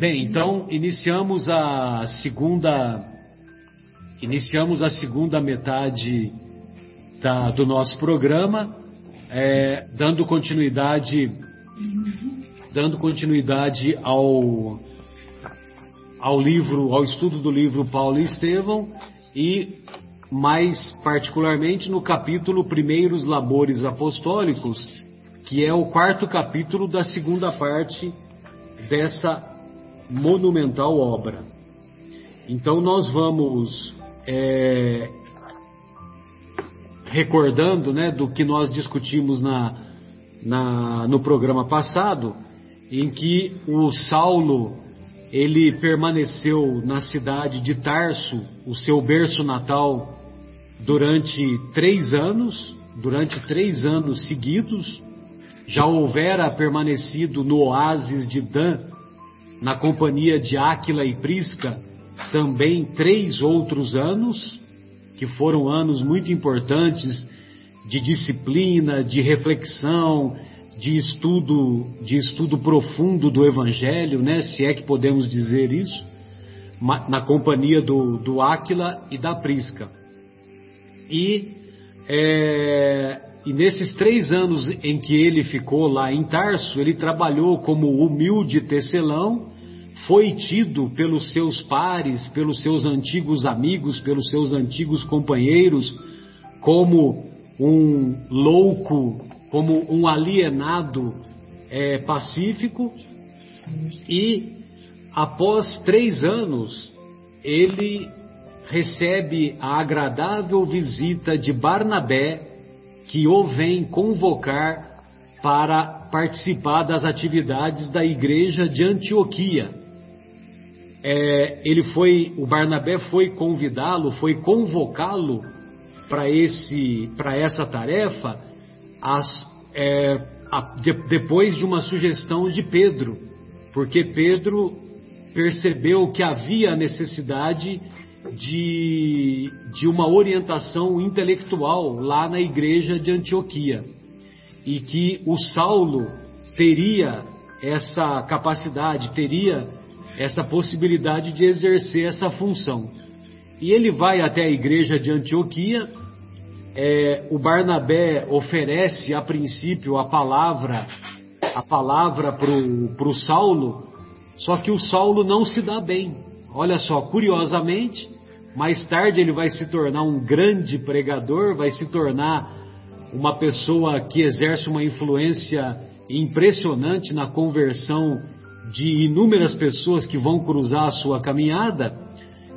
Bem, então iniciamos a segunda iniciamos a segunda metade da, do nosso programa, é, dando continuidade dando continuidade ao ao livro, ao estudo do livro Paulo e Estevão e mais particularmente no capítulo Primeiros Labores Apostólicos, que é o quarto capítulo da segunda parte dessa monumental obra. Então nós vamos é, recordando né, do que nós discutimos na, na, no programa passado, em que o Saulo ele permaneceu na cidade de Tarso, o seu berço natal, durante três anos, durante três anos seguidos, já houvera permanecido no oásis de Dan, na companhia de Áquila e Prisca, também três outros anos, que foram anos muito importantes de disciplina, de reflexão, de estudo, de estudo profundo do Evangelho, né? Se é que podemos dizer isso, na companhia do, do Áquila e da Prisca. E, é, e nesses três anos em que ele ficou lá em Tarso, ele trabalhou como humilde tecelão, foi tido pelos seus pares, pelos seus antigos amigos, pelos seus antigos companheiros, como um louco como um alienado é, pacífico. E após três anos ele recebe a agradável visita de Barnabé que o vem convocar para participar das atividades da igreja de Antioquia. É, ele foi, o Barnabé foi convidá-lo, foi convocá-lo para esse, para essa tarefa as, é, a, de, depois de uma sugestão de Pedro, porque Pedro percebeu que havia necessidade de, de uma orientação intelectual lá na igreja de Antioquia e que o Saulo teria essa capacidade, teria essa possibilidade de exercer essa função. E ele vai até a igreja de Antioquia é, o Barnabé oferece a princípio a palavra, a palavra para o Saulo, só que o Saulo não se dá bem. Olha só, curiosamente, mais tarde ele vai se tornar um grande pregador, vai se tornar uma pessoa que exerce uma influência impressionante na conversão de inúmeras pessoas que vão cruzar a sua caminhada.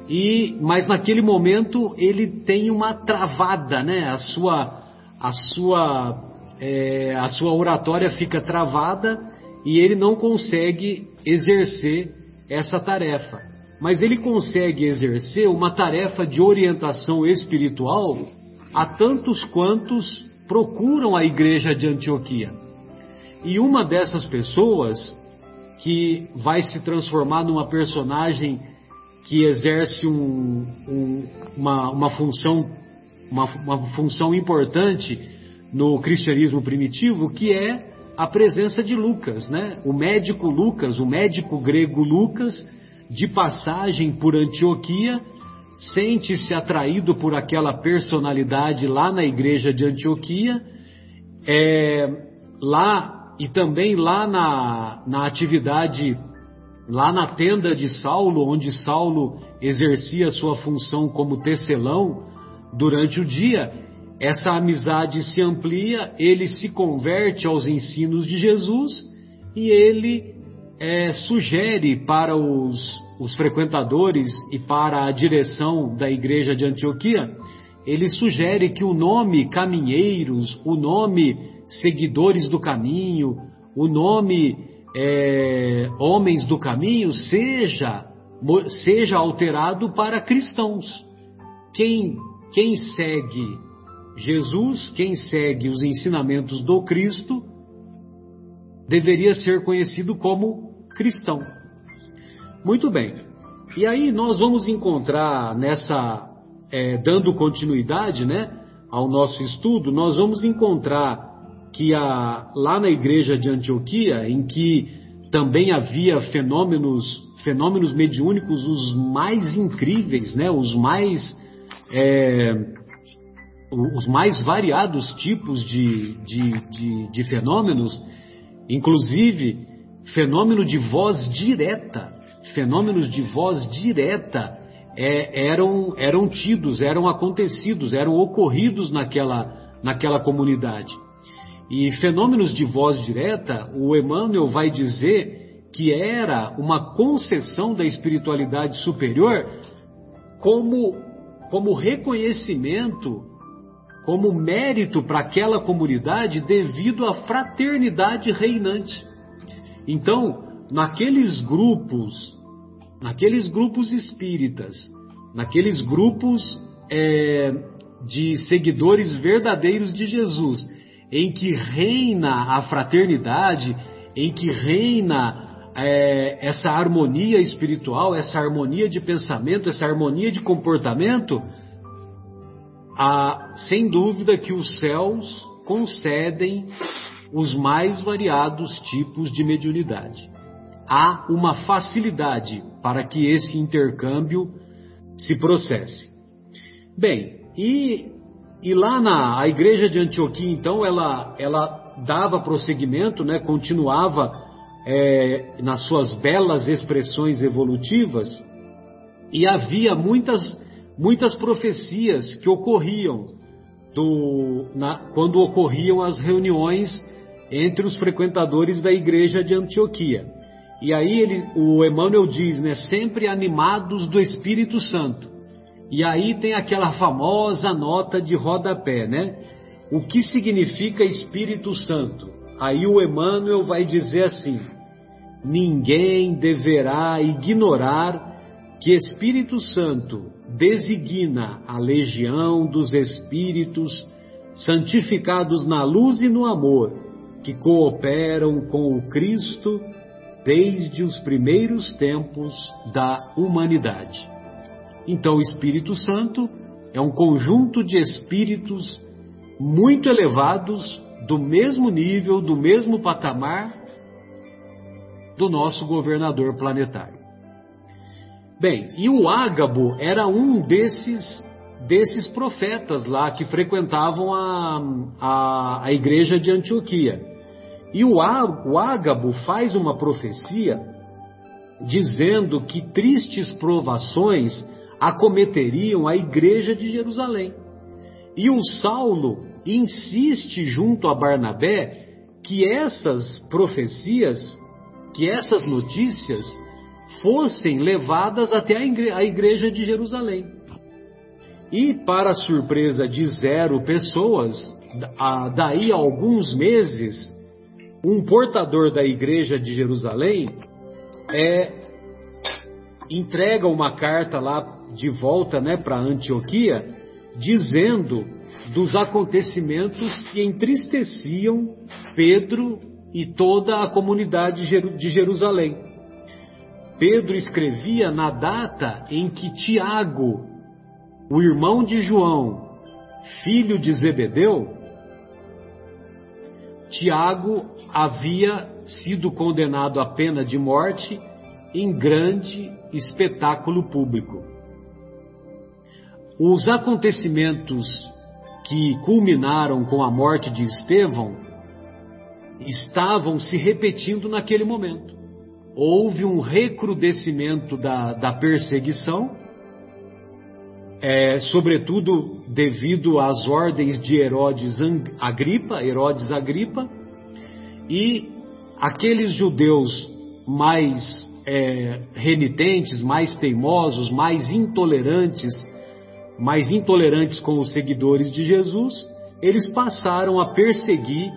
E mas naquele momento ele tem uma travada, né? A sua a sua é, a sua oratória fica travada e ele não consegue exercer essa tarefa. Mas ele consegue exercer uma tarefa de orientação espiritual a tantos quantos procuram a igreja de Antioquia. E uma dessas pessoas que vai se transformar numa personagem que exerce um, um, uma, uma, função, uma, uma função importante no cristianismo primitivo, que é a presença de Lucas, né? O médico Lucas, o médico grego Lucas, de passagem por Antioquia, sente-se atraído por aquela personalidade lá na igreja de Antioquia, é, lá e também lá na, na atividade lá na tenda de Saulo, onde Saulo exercia sua função como tecelão durante o dia, essa amizade se amplia, ele se converte aos ensinos de Jesus e ele é, sugere para os, os frequentadores e para a direção da igreja de Antioquia, ele sugere que o nome caminheiros, o nome seguidores do caminho, o nome é, homens do caminho seja, seja alterado para cristãos. Quem, quem segue Jesus, quem segue os ensinamentos do Cristo, deveria ser conhecido como cristão. Muito bem. E aí nós vamos encontrar nessa, é, dando continuidade, né, ao nosso estudo, nós vamos encontrar que a, lá na igreja de Antioquia, em que também havia fenômenos, fenômenos mediúnicos os mais incríveis, né? os, mais, é, os mais variados tipos de, de, de, de fenômenos, inclusive fenômeno de voz direta, fenômenos de voz direta é, eram, eram tidos, eram acontecidos, eram ocorridos naquela, naquela comunidade. E fenômenos de voz direta, o Emmanuel vai dizer que era uma concessão da espiritualidade superior como, como reconhecimento, como mérito para aquela comunidade devido à fraternidade reinante. Então, naqueles grupos, naqueles grupos espíritas, naqueles grupos é, de seguidores verdadeiros de Jesus, em que reina a fraternidade, em que reina é, essa harmonia espiritual, essa harmonia de pensamento, essa harmonia de comportamento, há, sem dúvida que os céus concedem os mais variados tipos de mediunidade. Há uma facilidade para que esse intercâmbio se processe. Bem, e e lá na a igreja de Antioquia, então, ela, ela dava prosseguimento, né, continuava é, nas suas belas expressões evolutivas, e havia muitas, muitas profecias que ocorriam do, na, quando ocorriam as reuniões entre os frequentadores da igreja de Antioquia. E aí ele, o Emmanuel diz, né, sempre animados do Espírito Santo. E aí tem aquela famosa nota de rodapé, né? O que significa Espírito Santo? Aí o Emmanuel vai dizer assim: ninguém deverá ignorar que Espírito Santo designa a legião dos espíritos santificados na luz e no amor, que cooperam com o Cristo desde os primeiros tempos da humanidade. Então, o Espírito Santo é um conjunto de espíritos muito elevados, do mesmo nível, do mesmo patamar do nosso governador planetário. Bem, e o Ágabo era um desses desses profetas lá que frequentavam a, a, a igreja de Antioquia. E o, Ágabo faz uma profecia dizendo que tristes provações acometeriam a igreja de Jerusalém. E o Saulo insiste junto a Barnabé que essas profecias, que essas notícias fossem levadas até a igreja de Jerusalém. E, para surpresa de zero pessoas, daí a alguns meses, um portador da igreja de Jerusalém é, entrega uma carta lá de volta né, para Antioquia, dizendo dos acontecimentos que entristeciam Pedro e toda a comunidade de Jerusalém. Pedro escrevia na data em que Tiago, o irmão de João, filho de Zebedeu, Tiago havia sido condenado à pena de morte em grande espetáculo público. Os acontecimentos que culminaram com a morte de Estevão estavam se repetindo naquele momento. Houve um recrudescimento da, da perseguição, é, sobretudo devido às ordens de Herodes Agripa, Herodes Agripa, e aqueles judeus mais é, renitentes, mais teimosos, mais intolerantes mais intolerantes com os seguidores de Jesus, eles passaram a perseguir,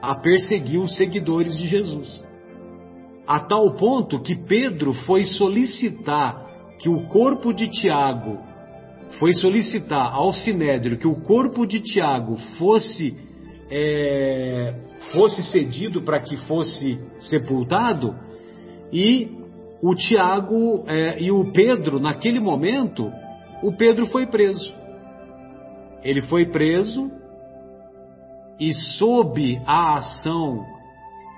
a perseguir os seguidores de Jesus. A tal ponto que Pedro foi solicitar que o corpo de Tiago, foi solicitar ao Sinédrio que o corpo de Tiago fosse, é, fosse cedido para que fosse sepultado, e o Tiago é, e o Pedro, naquele momento, o Pedro foi preso. Ele foi preso e, sob a ação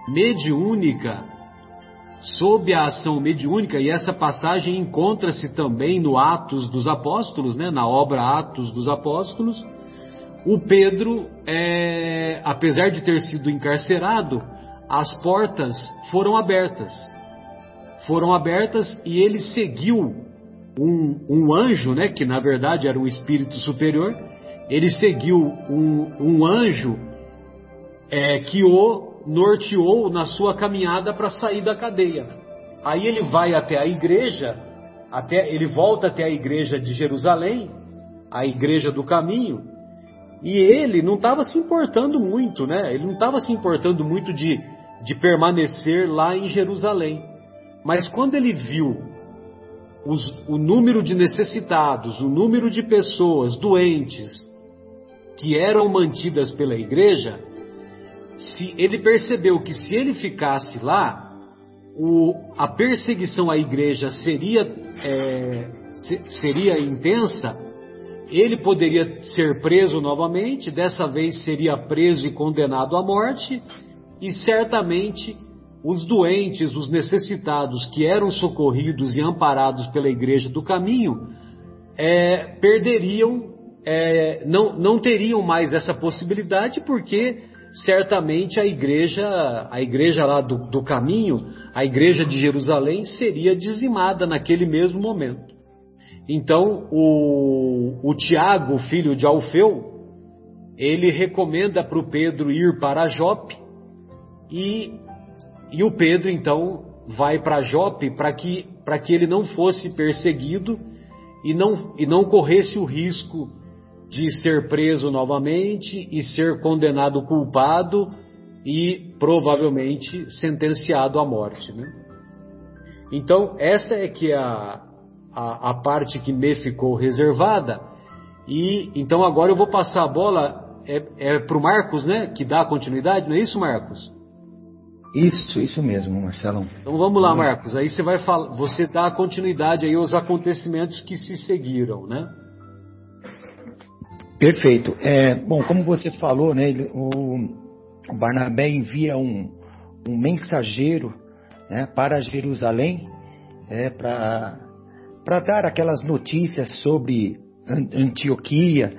mediúnica sob a ação mediúnica, e essa passagem encontra-se também no Atos dos Apóstolos, né, na obra Atos dos Apóstolos, o Pedro, é, apesar de ter sido encarcerado, as portas foram abertas. Foram abertas e ele seguiu um, um anjo, né, que na verdade era um espírito superior, ele seguiu um, um anjo é, que o norteou na sua caminhada para sair da cadeia. Aí ele vai até a igreja, até ele volta até a igreja de Jerusalém, a igreja do caminho, e ele não estava se importando muito, né? Ele não estava se importando muito de, de permanecer lá em Jerusalém. Mas quando ele viu os, o número de necessitados, o número de pessoas doentes que eram mantidas pela igreja, se ele percebeu que se ele ficasse lá, o, a perseguição à igreja seria, é, seria intensa, ele poderia ser preso novamente, dessa vez seria preso e condenado à morte, e certamente os doentes, os necessitados que eram socorridos e amparados pela igreja do caminho, é, perderiam, é, não, não teriam mais essa possibilidade, porque certamente a igreja, a igreja lá do, do caminho, a igreja de Jerusalém seria dizimada naquele mesmo momento. Então o, o Tiago, filho de Alfeu, ele recomenda para o Pedro ir para Jope e, e o Pedro então vai para Jope para que, que ele não fosse perseguido e não, e não corresse o risco de ser preso novamente e ser condenado culpado e provavelmente sentenciado à morte. Né? Então, essa é que é a, a, a parte que me ficou reservada. E então agora eu vou passar a bola é, é para o Marcos, né? Que dá a continuidade, não é isso, Marcos? Isso, isso mesmo, Marcelão. Então vamos lá, Marcos. Aí você vai falar, você dá a continuidade aí aos acontecimentos que se seguiram, né? Perfeito. É, bom, como você falou, né, o, o Barnabé envia um, um mensageiro né, para Jerusalém é, para dar aquelas notícias sobre Antioquia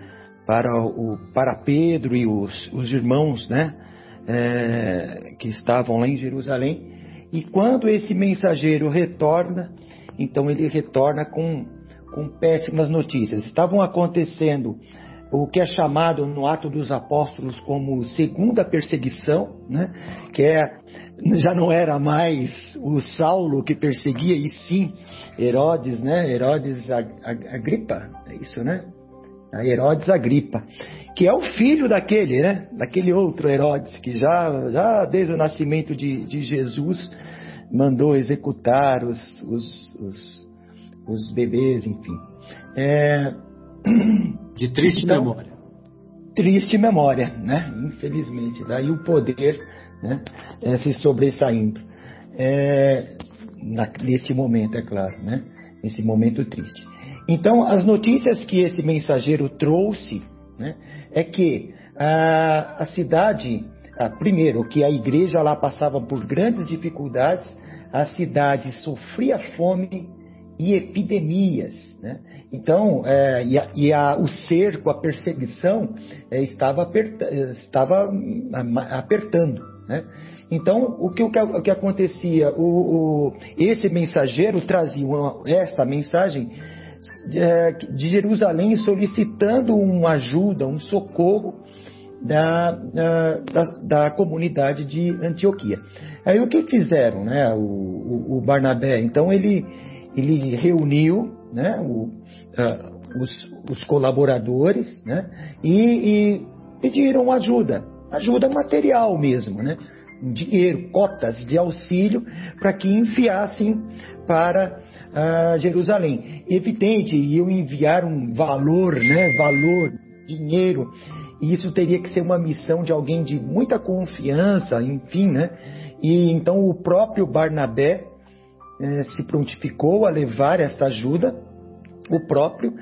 para, o, para Pedro e os, os irmãos né, é, que estavam lá em Jerusalém. E quando esse mensageiro retorna, então ele retorna com, com péssimas notícias. Estavam acontecendo o que é chamado no Ato dos Apóstolos como segunda perseguição, né? que é, já não era mais o Saulo que perseguia, e sim Herodes, né? Herodes Agripa, é isso, né? Herodes Agripa, que é o filho daquele, né? Daquele outro Herodes, que já, já desde o nascimento de, de Jesus mandou executar os, os, os, os bebês, enfim. É... De triste então, memória. Triste memória, né? Infelizmente. Daí o poder né? É, se sobressaindo. É, na, nesse momento, é claro, né? Nesse momento triste. Então, as notícias que esse mensageiro trouxe né, é que a, a cidade, a, primeiro, que a igreja lá passava por grandes dificuldades, a cidade sofria fome e epidemias. Né? Então, é, e, a, e a, o cerco, a perseguição é, estava, aperta, estava apertando. Né? Então, o que, o que acontecia? O, o, esse mensageiro trazia uma, esta mensagem de, é, de Jerusalém solicitando uma ajuda, um socorro da, da, da, comunidade de Antioquia. Aí o que fizeram, né, o, o Barnabé? Então ele ele reuniu né, o, uh, os, os, colaboradores né, e, e, pediram ajuda, ajuda material mesmo, né, dinheiro, cotas de auxílio para que enviassem para uh, Jerusalém. Evidente, iam enviar um valor, né, valor, dinheiro, e isso teria que ser uma missão de alguém de muita confiança, enfim, né? E então o próprio Barnabé é, se prontificou a levar esta ajuda, o próprio,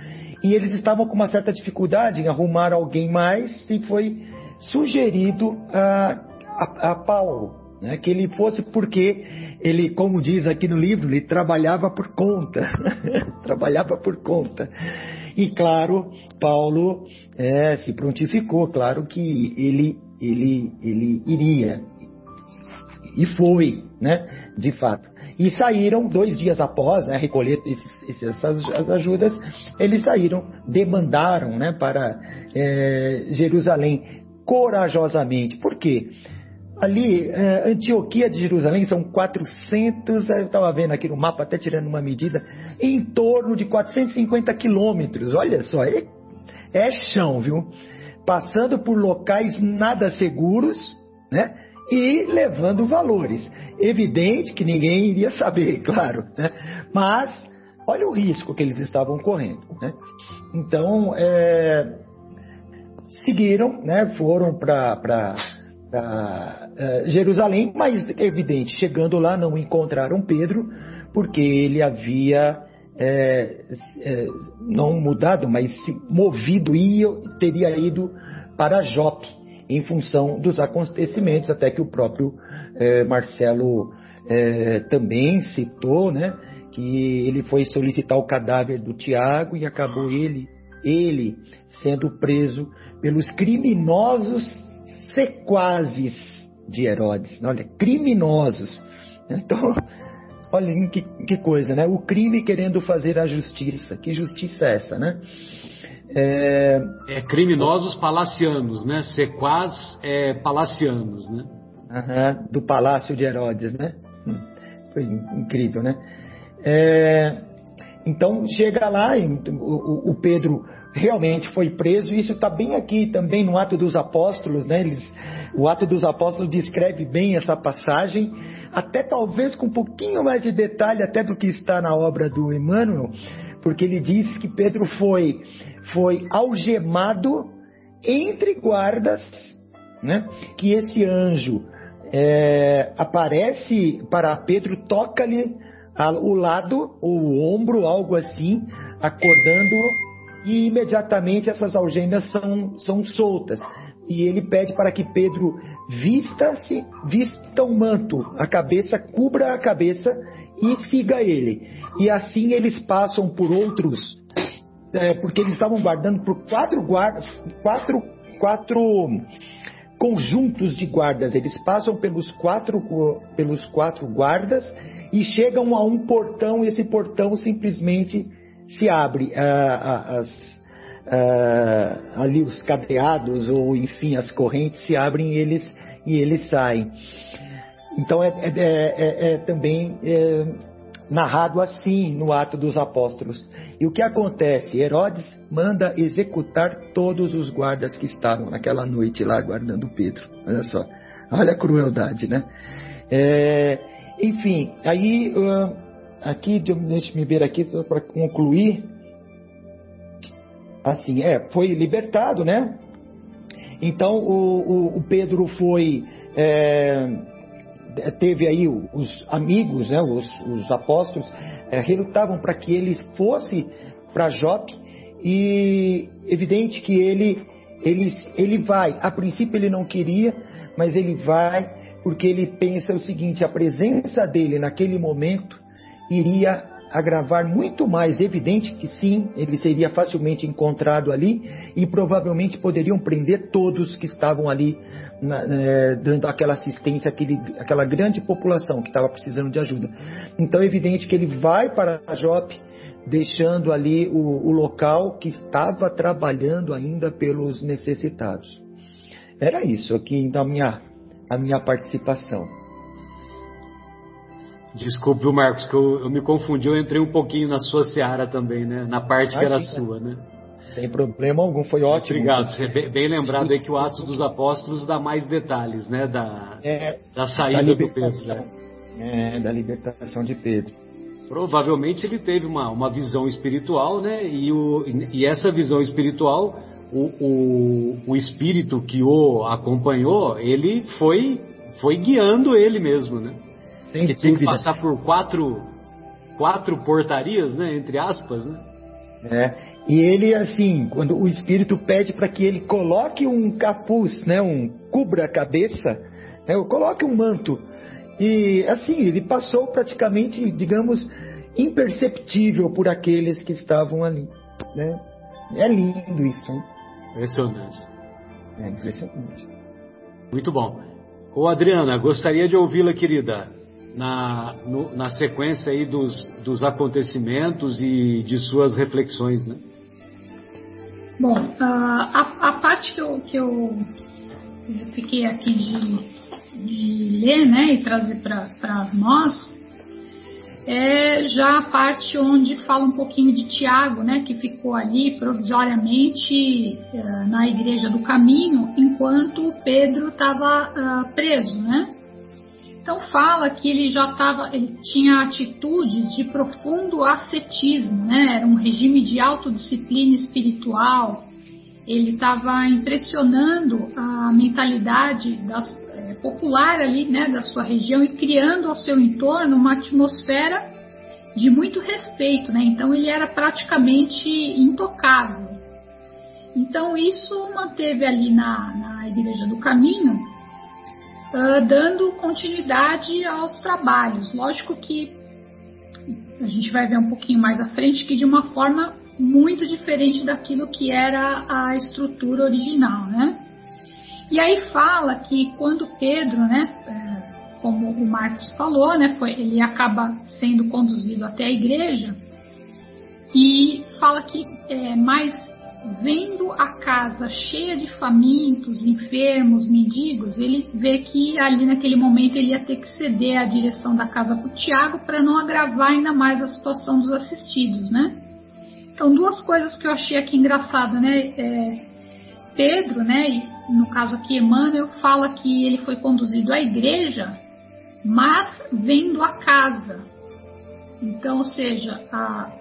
e eles estavam com uma certa dificuldade em arrumar alguém mais e foi sugerido a, a, a Paulo. né, que ele fosse porque ele, como diz aqui no livro, ele trabalhava por conta, trabalhava por conta. E claro, Paulo é, se prontificou, claro que ele, ele, ele iria. E foi, né, de fato. E saíram dois dias após né, recolher esses, essas ajudas, eles saíram, demandaram né, para é, Jerusalém corajosamente. Por quê? Ali, é, Antioquia de Jerusalém são 400, eu estava vendo aqui no mapa, até tirando uma medida, em torno de 450 quilômetros. Olha só, é, é chão, viu? Passando por locais nada seguros, né? E levando valores. Evidente que ninguém iria saber, claro, né? Mas olha o risco que eles estavam correndo, né? Então, é, seguiram, né? Foram para uh, Jerusalém, mas é evidente, chegando lá não encontraram Pedro, porque ele havia é, é, não mudado, mas se movido e teria ido para Jope em função dos acontecimentos, até que o próprio é, Marcelo é, também citou, né, que ele foi solicitar o cadáver do Tiago e acabou ele, ele sendo preso pelos criminosos sequazes de Herodes, olha, criminosos. Então, olha que, que, coisa, né? O crime querendo fazer a justiça. Que justiça é essa, né? É, é criminosos palacianos, né? Sequaz é palacianos, né? Uhum, do palácio de Herodes, né? Hum, foi incrível, né? É, então chega lá, o, o Pedro realmente foi preso. Isso está bem aqui também no Ato dos Apóstolos, né? Eles, o Ato dos Apóstolos descreve bem essa passagem, até talvez com um pouquinho mais de detalhe até do que está na obra do Emmanuel, porque ele diz que Pedro foi, foi algemado entre guardas, né? Que esse anjo é, aparece para Pedro, toca-lhe o lado, o ombro, algo assim, acordando e imediatamente essas algemas são, são soltas. E ele pede para que Pedro vista-se, vista um manto, a cabeça, cubra a cabeça e siga ele. E assim eles passam por outros, é, porque eles estavam guardando por quatro guardas, quatro, quatro conjuntos de guardas. Eles passam pelos quatro, pelos quatro guardas e chegam a um portão. Esse portão simplesmente se abre as, ali os cadeados ou enfim as correntes se abrem e eles e eles saem. Então é, é, é, é, é também é, narrado assim no Ato dos Apóstolos. E o que acontece? Herodes manda executar todos os guardas que estavam naquela noite lá guardando Pedro. Olha só, olha a crueldade, né? É, enfim, aí uh, aqui, deixa me ver aqui para concluir. Assim, é, foi libertado, né? Então o, o, o Pedro foi. É, teve aí os amigos, né, os, os apóstolos, é, relutavam para que ele fosse para Jope e evidente que ele, ele, ele vai. A princípio ele não queria, mas ele vai porque ele pensa o seguinte: a presença dele naquele momento iria agravar muito mais. Evidente que sim, ele seria facilmente encontrado ali e provavelmente poderiam prender todos que estavam ali na, é, dando aquela assistência àquele, àquela grande população que estava precisando de ajuda. Então é evidente que ele vai para Jope, deixando ali o, o local que estava trabalhando ainda pelos necessitados. Era isso aqui então a minha, a minha participação. Desculpe, viu, Marcos, que eu, eu, me confundi, eu entrei um pouquinho na sua seara também, né? Na parte que era sua, né? Sem problema algum, foi ótimo. Obrigado, você bem, bem lembrado aí que o Atos dos Apóstolos dá mais detalhes, né? Da, é, da saída da do Pedro, né? É, da libertação de Pedro. Provavelmente ele teve uma, uma visão espiritual, né? E, o, e essa visão espiritual, o, o, o espírito que o acompanhou, ele foi, foi guiando ele mesmo, né? Sem que tinha que passar por quatro, quatro portarias, né? Entre aspas, né? É. E ele, assim, quando o Espírito pede para que ele coloque um capuz, né? Um cubra a cabeça, né? coloque um manto E assim, ele passou praticamente, digamos, imperceptível por aqueles que estavam ali. Né? É lindo isso, hein? Impressionante. É impressionante. Muito bom. Ô Adriana, gostaria de ouvi-la, querida, na, no, na sequência aí dos, dos acontecimentos e de suas reflexões, né? Bom, a, a parte que eu, que eu fiquei aqui de, de ler né, e trazer para nós é já a parte onde fala um pouquinho de Tiago, né, que ficou ali provisoriamente uh, na Igreja do Caminho, enquanto Pedro estava uh, preso, né? Então fala que ele já estava, ele tinha atitudes de profundo ascetismo, né? Era um regime de autodisciplina espiritual. Ele estava impressionando a mentalidade das, é, popular ali, né, da sua região e criando ao seu entorno uma atmosfera de muito respeito, né? Então ele era praticamente intocável. Então isso manteve ali na, na Igreja do Caminho, uh, dando continuidade aos trabalhos. Lógico que a gente vai ver um pouquinho mais à frente que de uma forma muito diferente daquilo que era a estrutura original, né? E aí fala que quando Pedro, né, é, como o Marcos falou, né, foi, ele acaba sendo conduzido até a igreja e fala que é, mais vendo a casa cheia de famintos, enfermos, mendigos, ele vê que ali naquele momento ele ia ter que ceder a direção da casa para o Tiago para não agravar ainda mais a situação dos assistidos, né? Então duas coisas que eu achei aqui engraçada, né? É, Pedro, né, no caso aqui Emmanuel, fala que ele foi conduzido à igreja, mas vendo a casa. Então, ou seja, a,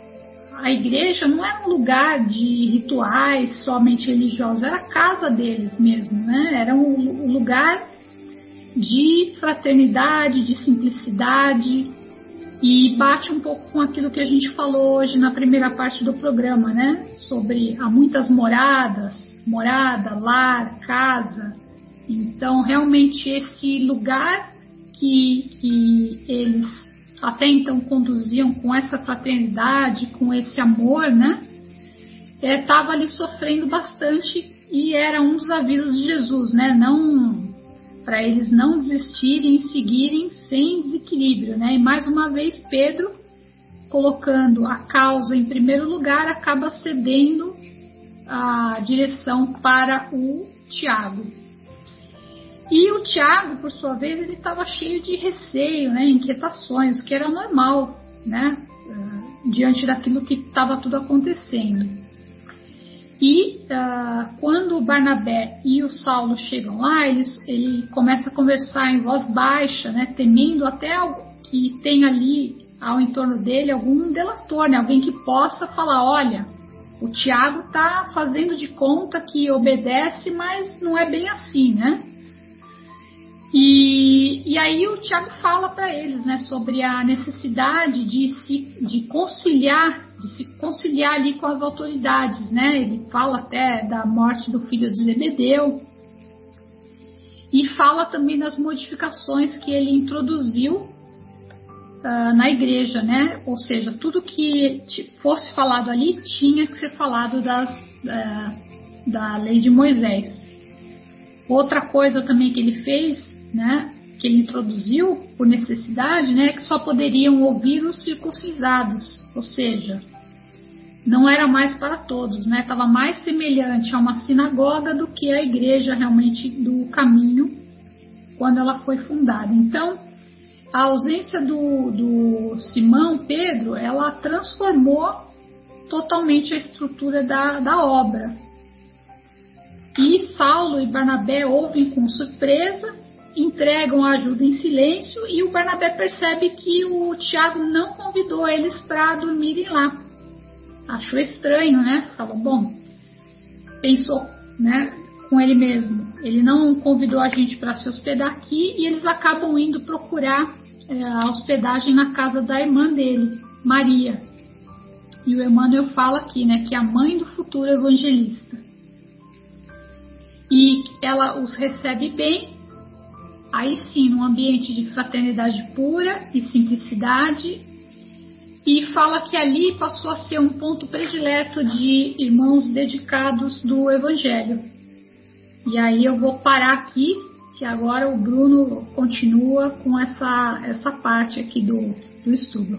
a igreja não era um lugar de rituais somente religiosos, era a casa deles mesmo, né? Era um, lugar de fraternidade, de simplicidade, e bate um pouco com aquilo que a gente falou hoje na primeira parte do programa, né? Sobre há muitas moradas, morada, lar, casa. Então, realmente, esse lugar que, que eles até então conduziam com essa fraternidade, com esse amor, né? Estava é, ali sofrendo bastante e era um dos avisos de Jesus, né? Não para eles não desistirem e seguirem sem desequilíbrio, né? E mais uma vez Pedro colocando a causa em primeiro lugar acaba cedendo a direção para o Tiago. E o Tiago, por sua vez, ele estava cheio de receio, né, inquietações, que era normal, né, uh, diante daquilo que estava tudo acontecendo. E uh, quando o Barnabé e o Saulo chegam lá, eles, ele começa a conversar em voz baixa, né, temendo até que tenha ali ao entorno dele algum delator, né, alguém que possa falar, olha, o Tiago está fazendo de conta que obedece, mas não é bem assim, né? E, e aí o Tiago fala para eles, né, sobre a necessidade de se de conciliar, de se conciliar ali com as autoridades, né? Ele fala até da morte do filho de Zebedeu e fala também das modificações que ele introduziu uh, na igreja, né? Ou seja, tudo que fosse falado ali tinha que ser falado das, uh, da lei de Moisés. Outra coisa também que ele fez, né? Que ele introduziu por necessidade, né? Que só poderiam ouvir os circuncidados, ou seja, não era mais para todos, né? Estava mais semelhante a uma sinagoga do que a igreja realmente do caminho quando ela foi fundada. Então, a ausência do, do Simão Pedro, ela transformou totalmente a estrutura da, da obra. E Saulo e Barnabé ouvem com surpresa, entregam a ajuda em silêncio e o Barnabé percebe que o Tiago não convidou eles para dormirem lá. Achou estranho, né? Falou, bom, pensou, né, com ele mesmo. Ele não convidou a gente para se hospedar aqui e eles acabam indo procurar é, a hospedagem na casa da irmã dele, Maria. E o Emmanuel fala aqui, né, que é a mãe do futuro evangelista. E ela os recebe bem aí sim, num ambiente de fraternidade pura e simplicidade, e fala que ali passou a ser um ponto predileto de irmãos dedicados do Evangelho. E aí eu vou parar aqui, que agora o Bruno continua com essa, essa parte aqui do, do estudo.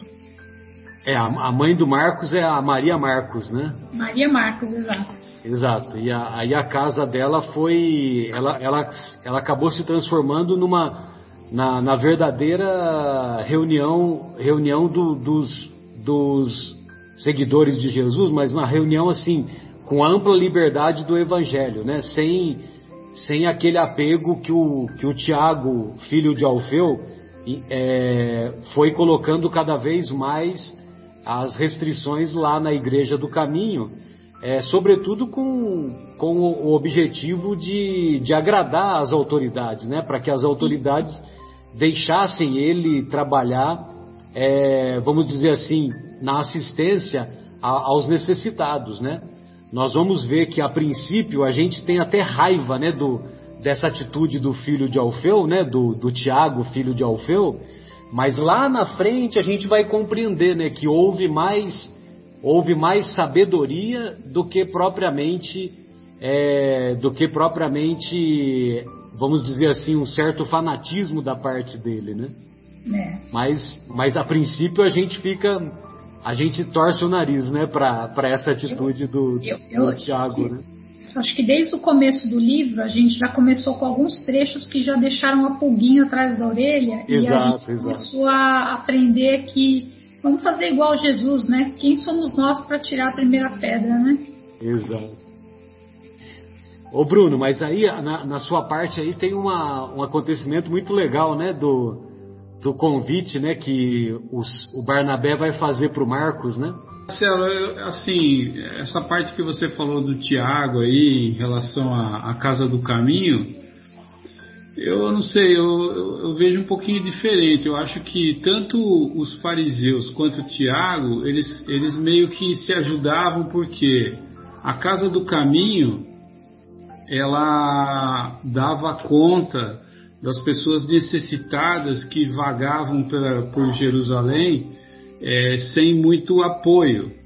É, a mãe do Marcos é a Maria Marcos, né? Maria Marcos, exato. Exato. E a, aí a casa dela foi. Ela, ela, ela acabou se transformando numa. Na, na verdadeira reunião reunião do, dos, dos seguidores de Jesus, mas uma reunião assim com ampla liberdade do Evangelho, né? Sem, sem aquele apego que o, que o Tiago, filho de Alfeu, é, foi colocando cada vez mais as restrições lá na Igreja do Caminho, é, sobretudo com, com o objetivo de, de agradar as autoridades, né? Para que as autoridades deixassem ele trabalhar, é, vamos dizer assim, na assistência a, aos necessitados, né? Nós vamos ver que a princípio a gente tem até raiva, né, do, dessa atitude do filho de Alfeu, né, do, do Tiago, filho de Alfeu, mas lá na frente a gente vai compreender, né, que houve mais houve mais sabedoria do que propriamente é, do que propriamente vamos dizer assim um certo fanatismo da parte dele, né? É. Mas mas a princípio a gente fica a gente torce o nariz, né, para essa atitude do, eu, eu, do Tiago, né? Acho que desde o começo do livro a gente já começou com alguns trechos que já deixaram uma pulguinha atrás da orelha exato, e a gente começou a aprender que vamos fazer igual Jesus, né? Quem somos nós para tirar a primeira pedra, né? Exato. Ô Bruno, mas aí na, na sua parte aí tem uma, um acontecimento muito legal, né? Do, do convite, né, que os, o Barnabé vai fazer para o Marcos, né? Marcelo, assim, essa parte que você falou do Tiago aí em relação à, à Casa do Caminho, eu não sei, eu, eu, eu, vejo um pouquinho diferente. Eu acho que tanto os fariseus quanto Tiago, eles, eles meio que se ajudavam porque a Casa do Caminho, ela dava conta das pessoas necessitadas que vagavam pela, por Jerusalém é, sem muito apoio.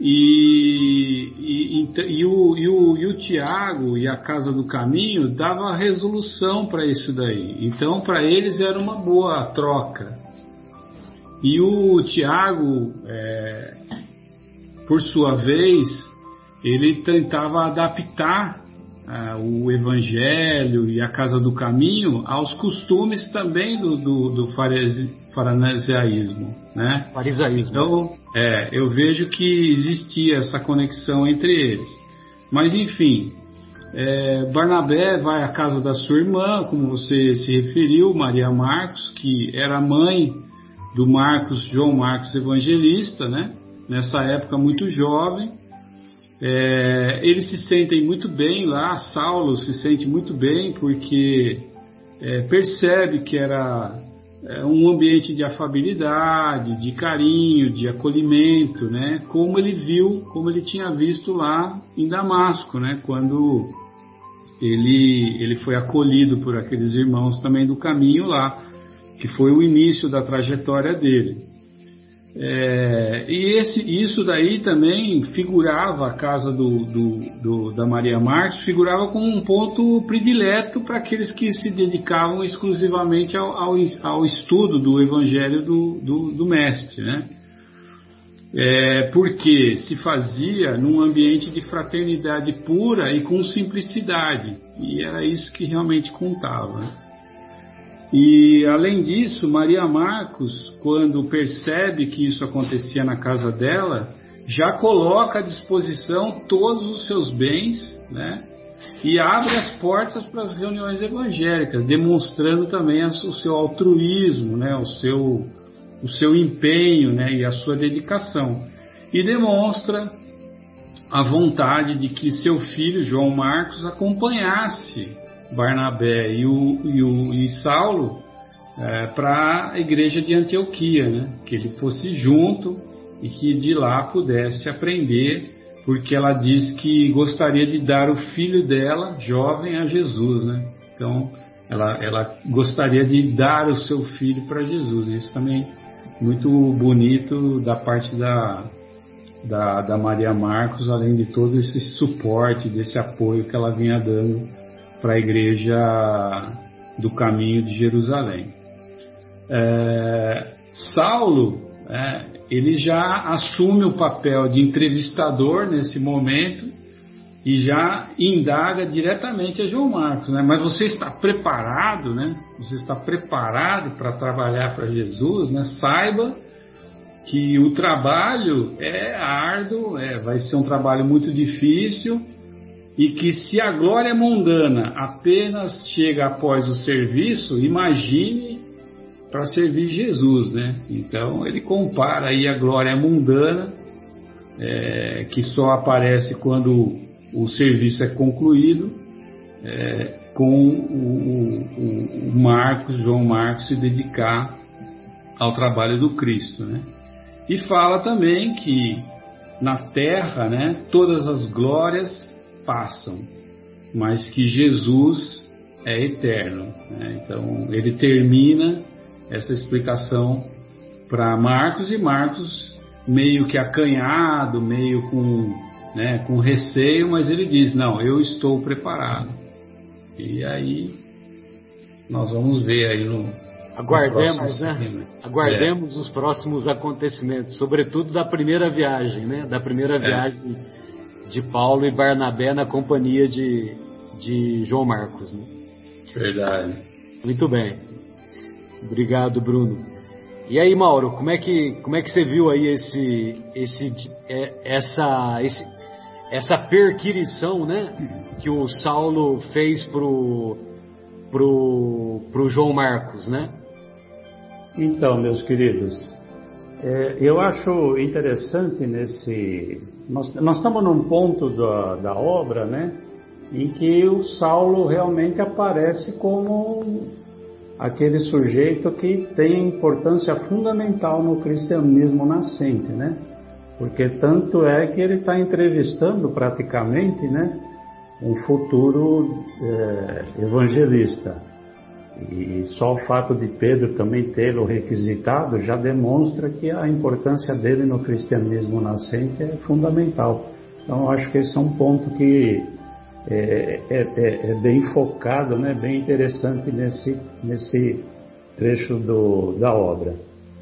E, e, e, o, e, o, e o Tiago e a Casa do Caminho dava resolução para isso daí. Então, para eles era uma boa troca. E o Tiago, é, por sua vez, ele tentava adaptar uh, o Evangelho e a Casa do Caminho aos costumes também do, do, do farisaísmo, né? Farisaísmo. Então, é, eu vejo que existia essa conexão entre eles. Mas, enfim, é, Barnabé vai à casa da sua irmã, como você se referiu, Maria Marcos, que era mãe do Marcos, João Marcos Evangelista, né? Nessa época muito jovem, é, eles se sentem muito bem lá, Saulo se sente muito bem porque é, percebe que era é, um ambiente de afabilidade, de carinho, de acolhimento, né? Como ele viu, como ele tinha visto lá em Damasco, né? Quando ele, ele foi acolhido por aqueles irmãos também do caminho lá, que foi o início da trajetória dele. É, e esse, isso daí também figurava a casa do, do, do, da Maria Marques, figurava como um ponto predileto para aqueles que se dedicavam exclusivamente ao, ao, ao estudo do Evangelho do, Mestre, né? É, porque se fazia num ambiente de fraternidade pura e com simplicidade, e era isso que realmente contava. E além disso, Maria Marcos, quando percebe que isso acontecia na casa dela, já coloca à disposição todos os seus bens, né? E abre as portas para as reuniões evangélicas, demonstrando também o seu altruísmo, né? O seu, o seu empenho, né? E a sua dedicação. E demonstra a vontade de que seu filho João Marcos acompanhasse Barnabé e, o, e, o, e Saulo é, para a igreja de Antioquia, né? que ele fosse junto e que de lá pudesse aprender, porque ela diz que gostaria de dar o filho dela, jovem, a Jesus. Né? Então, ela, ela gostaria de dar o seu filho para Jesus. Isso também muito bonito da parte da, da, da, Maria Marcos, além de todo esse suporte, desse apoio que ela vinha dando para a igreja do caminho de Jerusalém. É, Saulo, é, ele já assume o papel de entrevistador nesse momento e já indaga diretamente a João Marcos, né? Mas você está preparado, né? Você está preparado para trabalhar para Jesus, né? Saiba que o trabalho é árduo, é, vai ser um trabalho muito difícil e que se a glória mundana apenas chega após o serviço, imagine para servir Jesus, né? Então ele compara aí a glória mundana é, que só aparece quando o serviço é concluído é, com o, o, o, Marcos, João Marcos, se dedicar ao trabalho do Cristo. Né? E fala também que na terra né, todas as glórias passam, mas que Jesus é eterno. Né? Então ele termina essa explicação para Marcos e Marcos meio que acanhado, meio com né, com receio, mas ele diz: Não, eu estou preparado. E aí nós vamos ver aí no. Aguardemos, no né? Aguardemos é. os próximos acontecimentos, sobretudo da primeira viagem, né? Da primeira é. viagem de Paulo e Barnabé na companhia de, de João Marcos, né? Verdade. Muito bem. Obrigado, Bruno. E aí, Mauro, como é que, como é que você viu aí esse, esse, é, essa, esse, essa perquirição, né, que o Saulo fez pro pro pro João Marcos, né? Então, meus queridos, é, eu acho interessante nesse nós, nós estamos num ponto da, da obra, né, em que o Saulo realmente aparece como aquele sujeito que tem importância fundamental no cristianismo nascente, né? porque tanto é que ele está entrevistando praticamente né, um futuro é, evangelista. E só o fato de Pedro também tê-lo requisitado já demonstra que a importância dele no cristianismo nascente é fundamental. Então, acho que esse é um ponto que é, é, é, é bem focado, né, bem interessante nesse, nesse trecho do, da obra.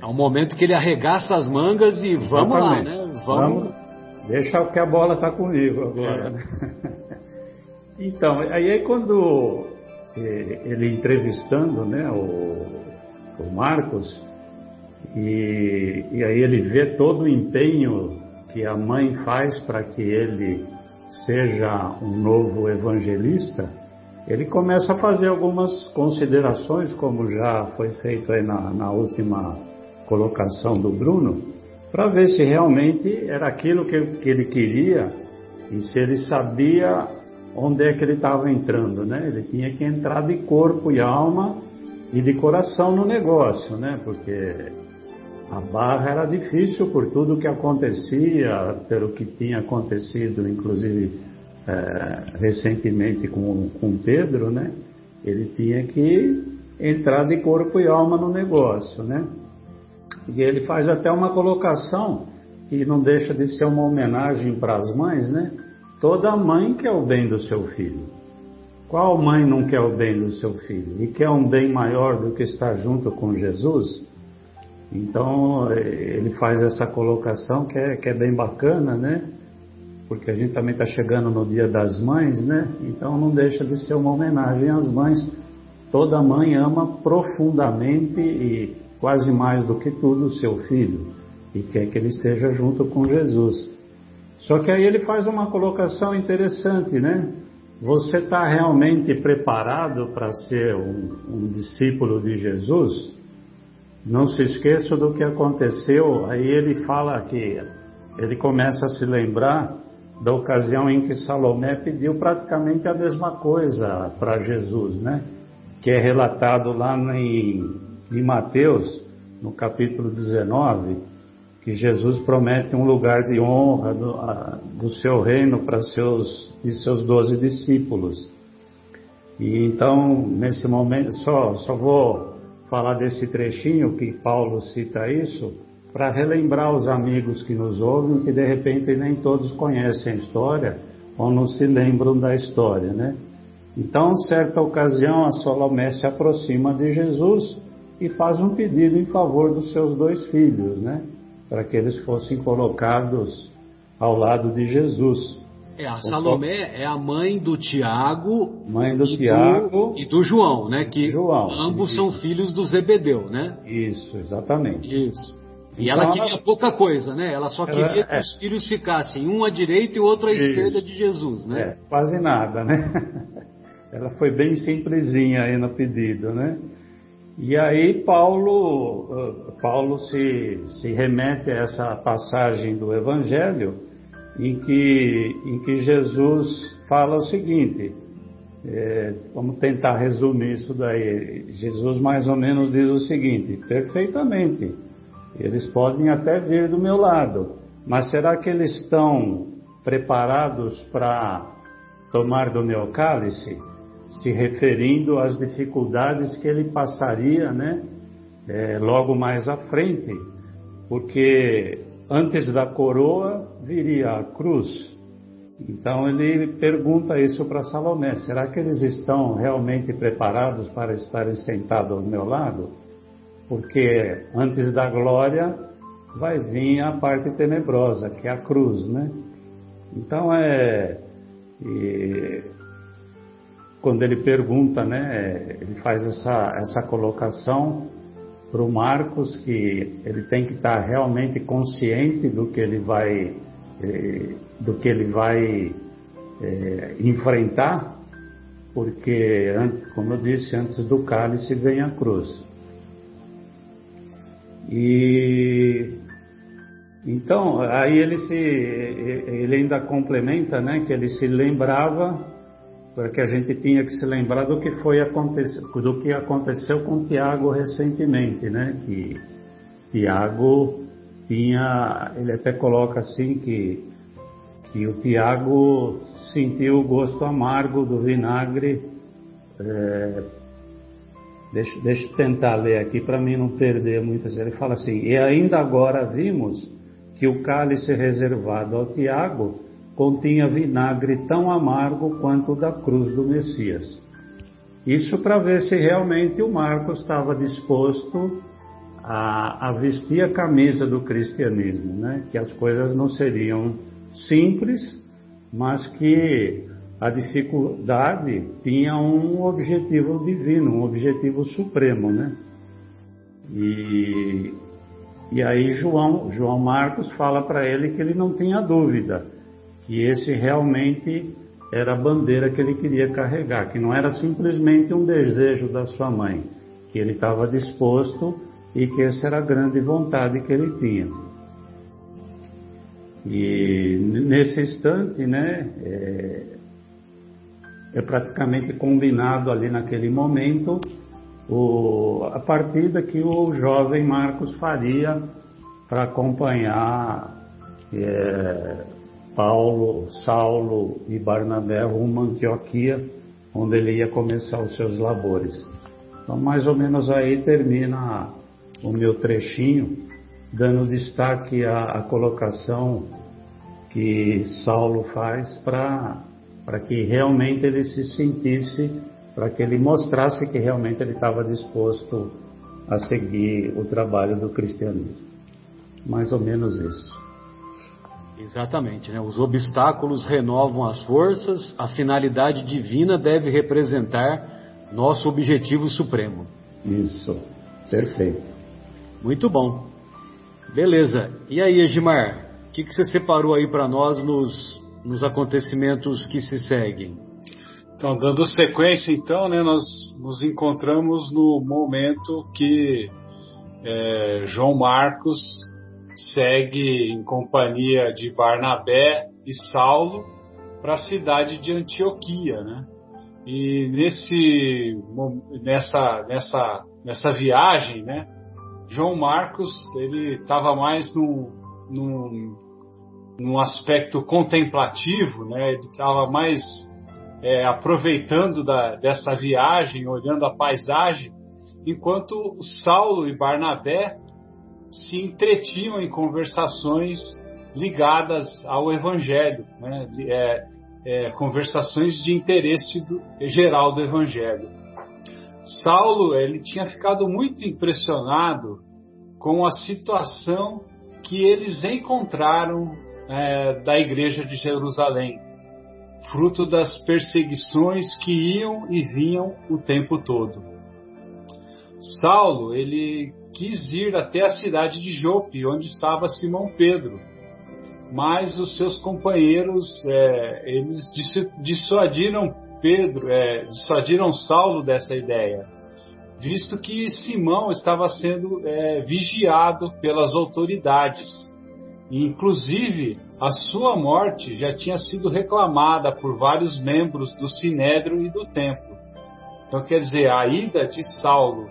É um momento que ele arregaça as mangas e Exatamente. vamos lá, né? Vamos. Vamos deixa que a bola está comigo agora. É. então, aí quando eh, ele entrevistando né, o, o Marcos, e, e aí ele vê todo o empenho que a mãe faz para que ele seja um novo evangelista, ele começa a fazer algumas considerações, como já foi feito aí na, na última colocação do Bruno, para ver se realmente era aquilo que, que ele queria e se ele sabia onde é que ele estava entrando, né? Ele tinha que entrar de corpo e alma e de coração no negócio, né? Porque a barra era difícil por tudo que acontecia, pelo que tinha acontecido, inclusive é, recentemente com, com Pedro, né? Ele tinha que entrar de corpo e alma no negócio, né? E ele faz até uma colocação que não deixa de ser uma homenagem para as mães, né? Toda mãe quer o bem do seu filho. Qual mãe não quer o bem do seu filho? E quer um bem maior do que estar junto com Jesus? Então, ele faz essa colocação que é, que é bem bacana, né? Porque a gente também está chegando no Dia das Mães, né? Então, não deixa de ser uma homenagem às mães. Toda mãe ama profundamente e quase mais do que tudo, o seu filho e quer que ele esteja junto com Jesus. Só que aí ele faz uma colocação interessante, né? Você está realmente preparado para ser um, um, discípulo de Jesus? Não se esqueça do que aconteceu. Aí ele fala que ele começa a se lembrar da ocasião em que Salomé pediu praticamente a mesma coisa para Jesus, né? Que é relatado lá em em Mateus, no capítulo 19, que Jesus promete um lugar de honra do, a, do seu reino para seus, de seus doze discípulos. E então, nesse momento, só, só vou falar desse trechinho que Paulo cita isso, para relembrar os amigos que nos ouvem que de repente nem todos conhecem a história ou não se lembram da história, né? Então, certa ocasião, a Salomé se aproxima de Jesus e faz um pedido em favor dos seus dois filhos, né? Para que eles fossem colocados ao lado de Jesus. É, a Salomé é a mãe do Tiago, mãe do e Tiago do, e do João, né? Que João, ambos isso. são filhos do Zebedeu, né? Isso, exatamente. Isso. E então, ela queria ela... pouca coisa, né? Ela só queria ela, que é. os filhos ficassem um à direita e outro à isso. esquerda de Jesus, né? É, quase nada, né? Ela foi bem simplesinha aí no pedido, né? E aí Paulo, Paulo se, se remete a essa passagem do Evangelho em que, em que Jesus fala o seguinte, é, vamos tentar resumir isso daí. Jesus mais ou menos diz o seguinte: perfeitamente, eles podem até vir do meu lado, mas será que eles estão preparados para tomar do meu cálice? Se referindo às dificuldades que ele passaria, né, é, logo mais à frente, porque antes da coroa viria a cruz. Então ele pergunta isso para Salomé: será que eles estão realmente preparados para estarem sentados ao meu lado? Porque antes da glória vai vir a parte tenebrosa, que é a cruz, né? Então é. E quando ele pergunta, né, ele faz essa, essa colocação para o Marcos que ele tem que estar realmente consciente do que ele vai, eh, do que ele vai eh, enfrentar, porque, como eu disse, antes do cálice vem a cruz. E então, aí ele se ele ainda complementa, né, que ele se lembrava porque a gente tinha que se lembrar do que foi do que aconteceu com Tiago recentemente, né? Que Tiago tinha, ele até coloca assim que que o Tiago sentiu o gosto amargo do vinagre. É, deixa, deixa eu tentar ler aqui para mim não perder muitas. Ele fala assim: e ainda agora vimos que o cálice reservado ao Tiago continha vinagre tão amargo quanto o da cruz do Messias. Isso para ver se realmente o Marcos estava disposto a, a, vestir a camisa do cristianismo, né? que as coisas não seriam simples, mas que a dificuldade tinha um objetivo divino, um objetivo supremo, né? E, e aí João, João Marcos fala para ele que ele não tinha dúvida que esse realmente era a bandeira que ele queria carregar, que não era simplesmente um desejo da sua mãe, que ele estava disposto e que essa era a grande vontade que ele tinha. E nesse instante, né, é, é praticamente combinado ali naquele momento o, a partida que o jovem Marcos faria para acompanhar é, Paulo, Saulo e Barnabé rumo a Antioquia, onde ele ia começar os seus labores. Então, mais ou menos aí termina o meu trechinho, dando destaque à, à colocação que Saulo faz para que realmente ele se sentisse, para que ele mostrasse que realmente ele estava disposto a seguir o trabalho do cristianismo. Mais ou menos isso. Exatamente, né? Os obstáculos renovam as forças, a finalidade divina deve representar nosso objetivo supremo. Isso, perfeito. Muito bom. Beleza. E aí, Egimar, o que, que você separou aí para nós nos, nos acontecimentos que se seguem? Então, dando sequência, então, né, nós nos encontramos no momento que é, João Marcos segue em companhia de Barnabé e Saulo para a cidade de Antioquia, né? E nesse, nessa, nessa, nessa viagem, né? João Marcos ele estava mais num, num, num, aspecto contemplativo, né? Ele estava mais é, aproveitando da, dessa viagem, olhando a paisagem, enquanto Saulo e Barnabé se entretinham em conversações ligadas ao Evangelho, né? é, é, conversações de interesse do, geral do Evangelho. Saulo ele tinha ficado muito impressionado com a situação que eles encontraram é, da igreja de Jerusalém, fruto das perseguições que iam e vinham o tempo todo. Saulo ele quis ir até a cidade de Jope, onde estava Simão Pedro, mas os seus companheiros é, eles dissuadiram Pedro, é, dissuadiram Saulo dessa ideia, visto que Simão estava sendo é, vigiado pelas autoridades Inclusive, a sua morte já tinha sido reclamada por vários membros do Sinédrio e do Templo. Então, quer dizer, a ida de Saulo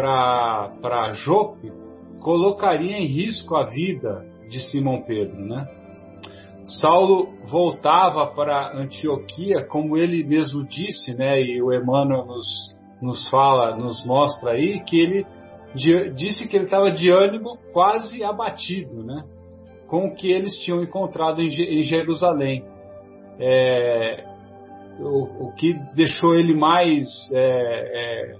para Jope colocaria em risco a vida de Simão Pedro, né? Saulo voltava para Antioquia, como ele mesmo disse, né? E o Emmanuel nos, nos fala, nos mostra aí que ele disse que ele estava de ânimo quase abatido, né? com o que eles tinham encontrado em, Jerusalém. É, o, o, que deixou ele mais, é, é,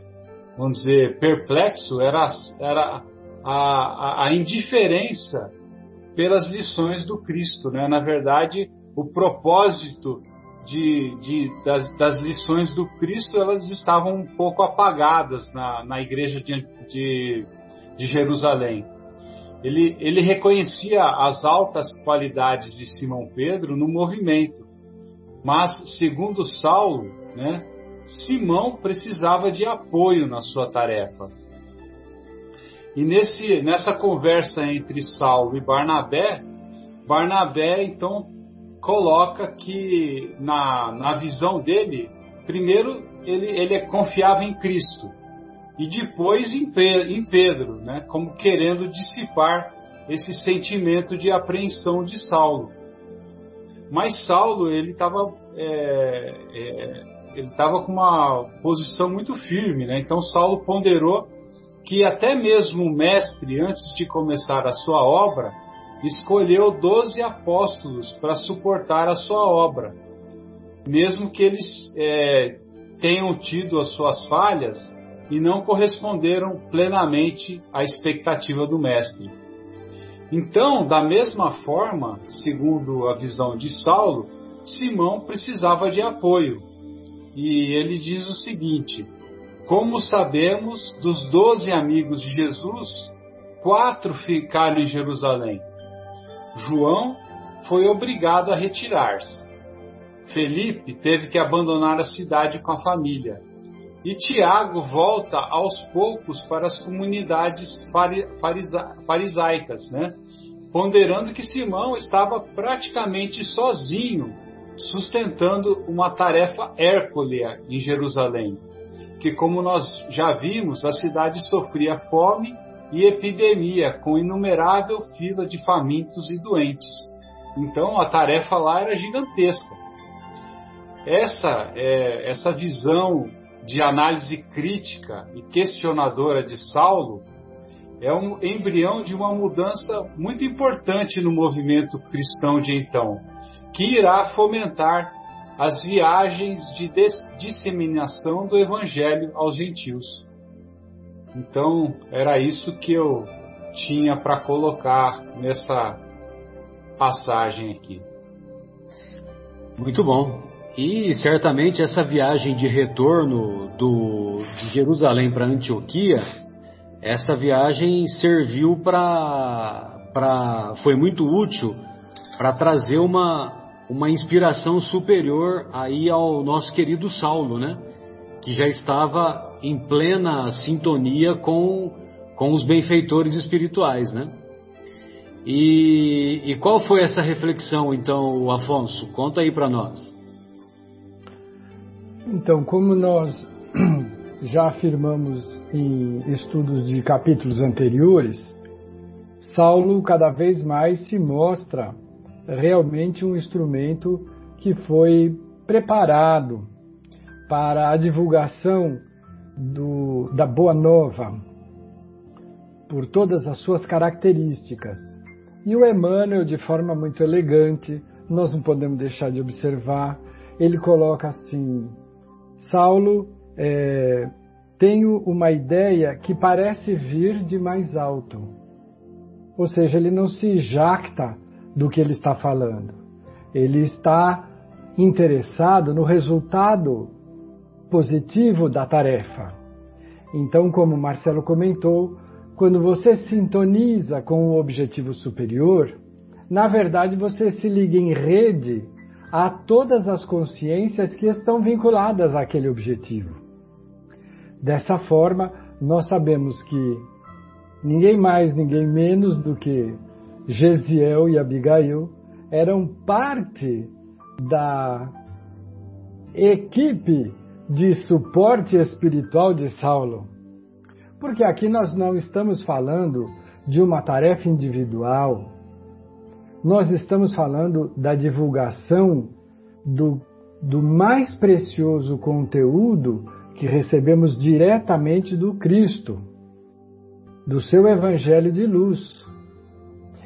vamos dizer, perplexo era, era a, a, a, indiferença pelas lições do Cristo. Né? Na verdade, o propósito de, de, das, das, lições do Cristo elas estavam um pouco apagadas na, na igreja de, de, de Jerusalém. Ele, ele reconhecia as altas qualidades de Simão Pedro no movimento, mas, segundo Saulo, né, Simão precisava de apoio na sua tarefa. E nesse, nessa conversa entre Saulo e Barnabé, Barnabé então coloca que na, na visão dele, primeiro ele, ele confiava em Cristo, e depois em Pedro, né, como querendo dissipar esse sentimento de apreensão de Saulo. Mas Saulo ele estava é, é, ele estava com uma posição muito firme, né? Então Saulo ponderou que até mesmo o mestre, antes de começar a sua obra, escolheu doze apóstolos para suportar a sua obra, mesmo que eles é, tenham tido as suas falhas e não corresponderam plenamente à expectativa do mestre. Então, da mesma forma, segundo a visão de Saulo, Simão precisava de apoio. E ele diz o seguinte: Como sabemos, dos doze amigos de Jesus, quatro ficaram em Jerusalém. João foi obrigado a retirar-se. Felipe teve que abandonar a cidade com a família. E Tiago volta aos poucos para as comunidades farisaicas, né? ponderando que Simão estava praticamente sozinho, sustentando uma tarefa hérculea em Jerusalém, que, como nós já vimos, a cidade sofria fome e epidemia, com inumerável fila de famintos e doentes. Então a tarefa lá era gigantesca. Essa, é, essa visão de análise crítica e questionadora de Saulo é um embrião de uma mudança muito importante no movimento cristão de então, que irá fomentar as viagens de disseminação do evangelho aos gentios. Então, era isso que eu tinha para colocar nessa passagem aqui. Muito bom. E certamente essa viagem de retorno do, de Jerusalém para Antioquia, essa viagem serviu para. foi muito útil para trazer uma, uma inspiração superior aí ao nosso querido Saulo, né? Que já estava em plena sintonia com, com os benfeitores espirituais, né? E, e qual foi essa reflexão, então, Afonso? Conta aí para nós. Então, como nós já afirmamos em estudos de capítulos anteriores, Saulo cada vez mais se mostra realmente um instrumento que foi preparado para a divulgação do, da Boa Nova por todas as suas características. E o Emmanuel, de forma muito elegante, nós não podemos deixar de observar, ele coloca assim: Saulo é, tem uma ideia que parece vir de mais alto. Ou seja, ele não se jacta do que ele está falando. Ele está interessado no resultado positivo da tarefa. Então, como Marcelo comentou, quando você sintoniza com o objetivo superior, na verdade você se liga em rede a todas as consciências que estão vinculadas àquele objetivo. Dessa forma, nós sabemos que ninguém mais, ninguém menos do que Gesiel e Abigail eram parte da equipe de suporte espiritual de Saulo. Porque aqui nós não estamos falando de uma tarefa individual, nós estamos falando da divulgação do, do mais precioso conteúdo que recebemos diretamente do Cristo, do seu Evangelho de luz.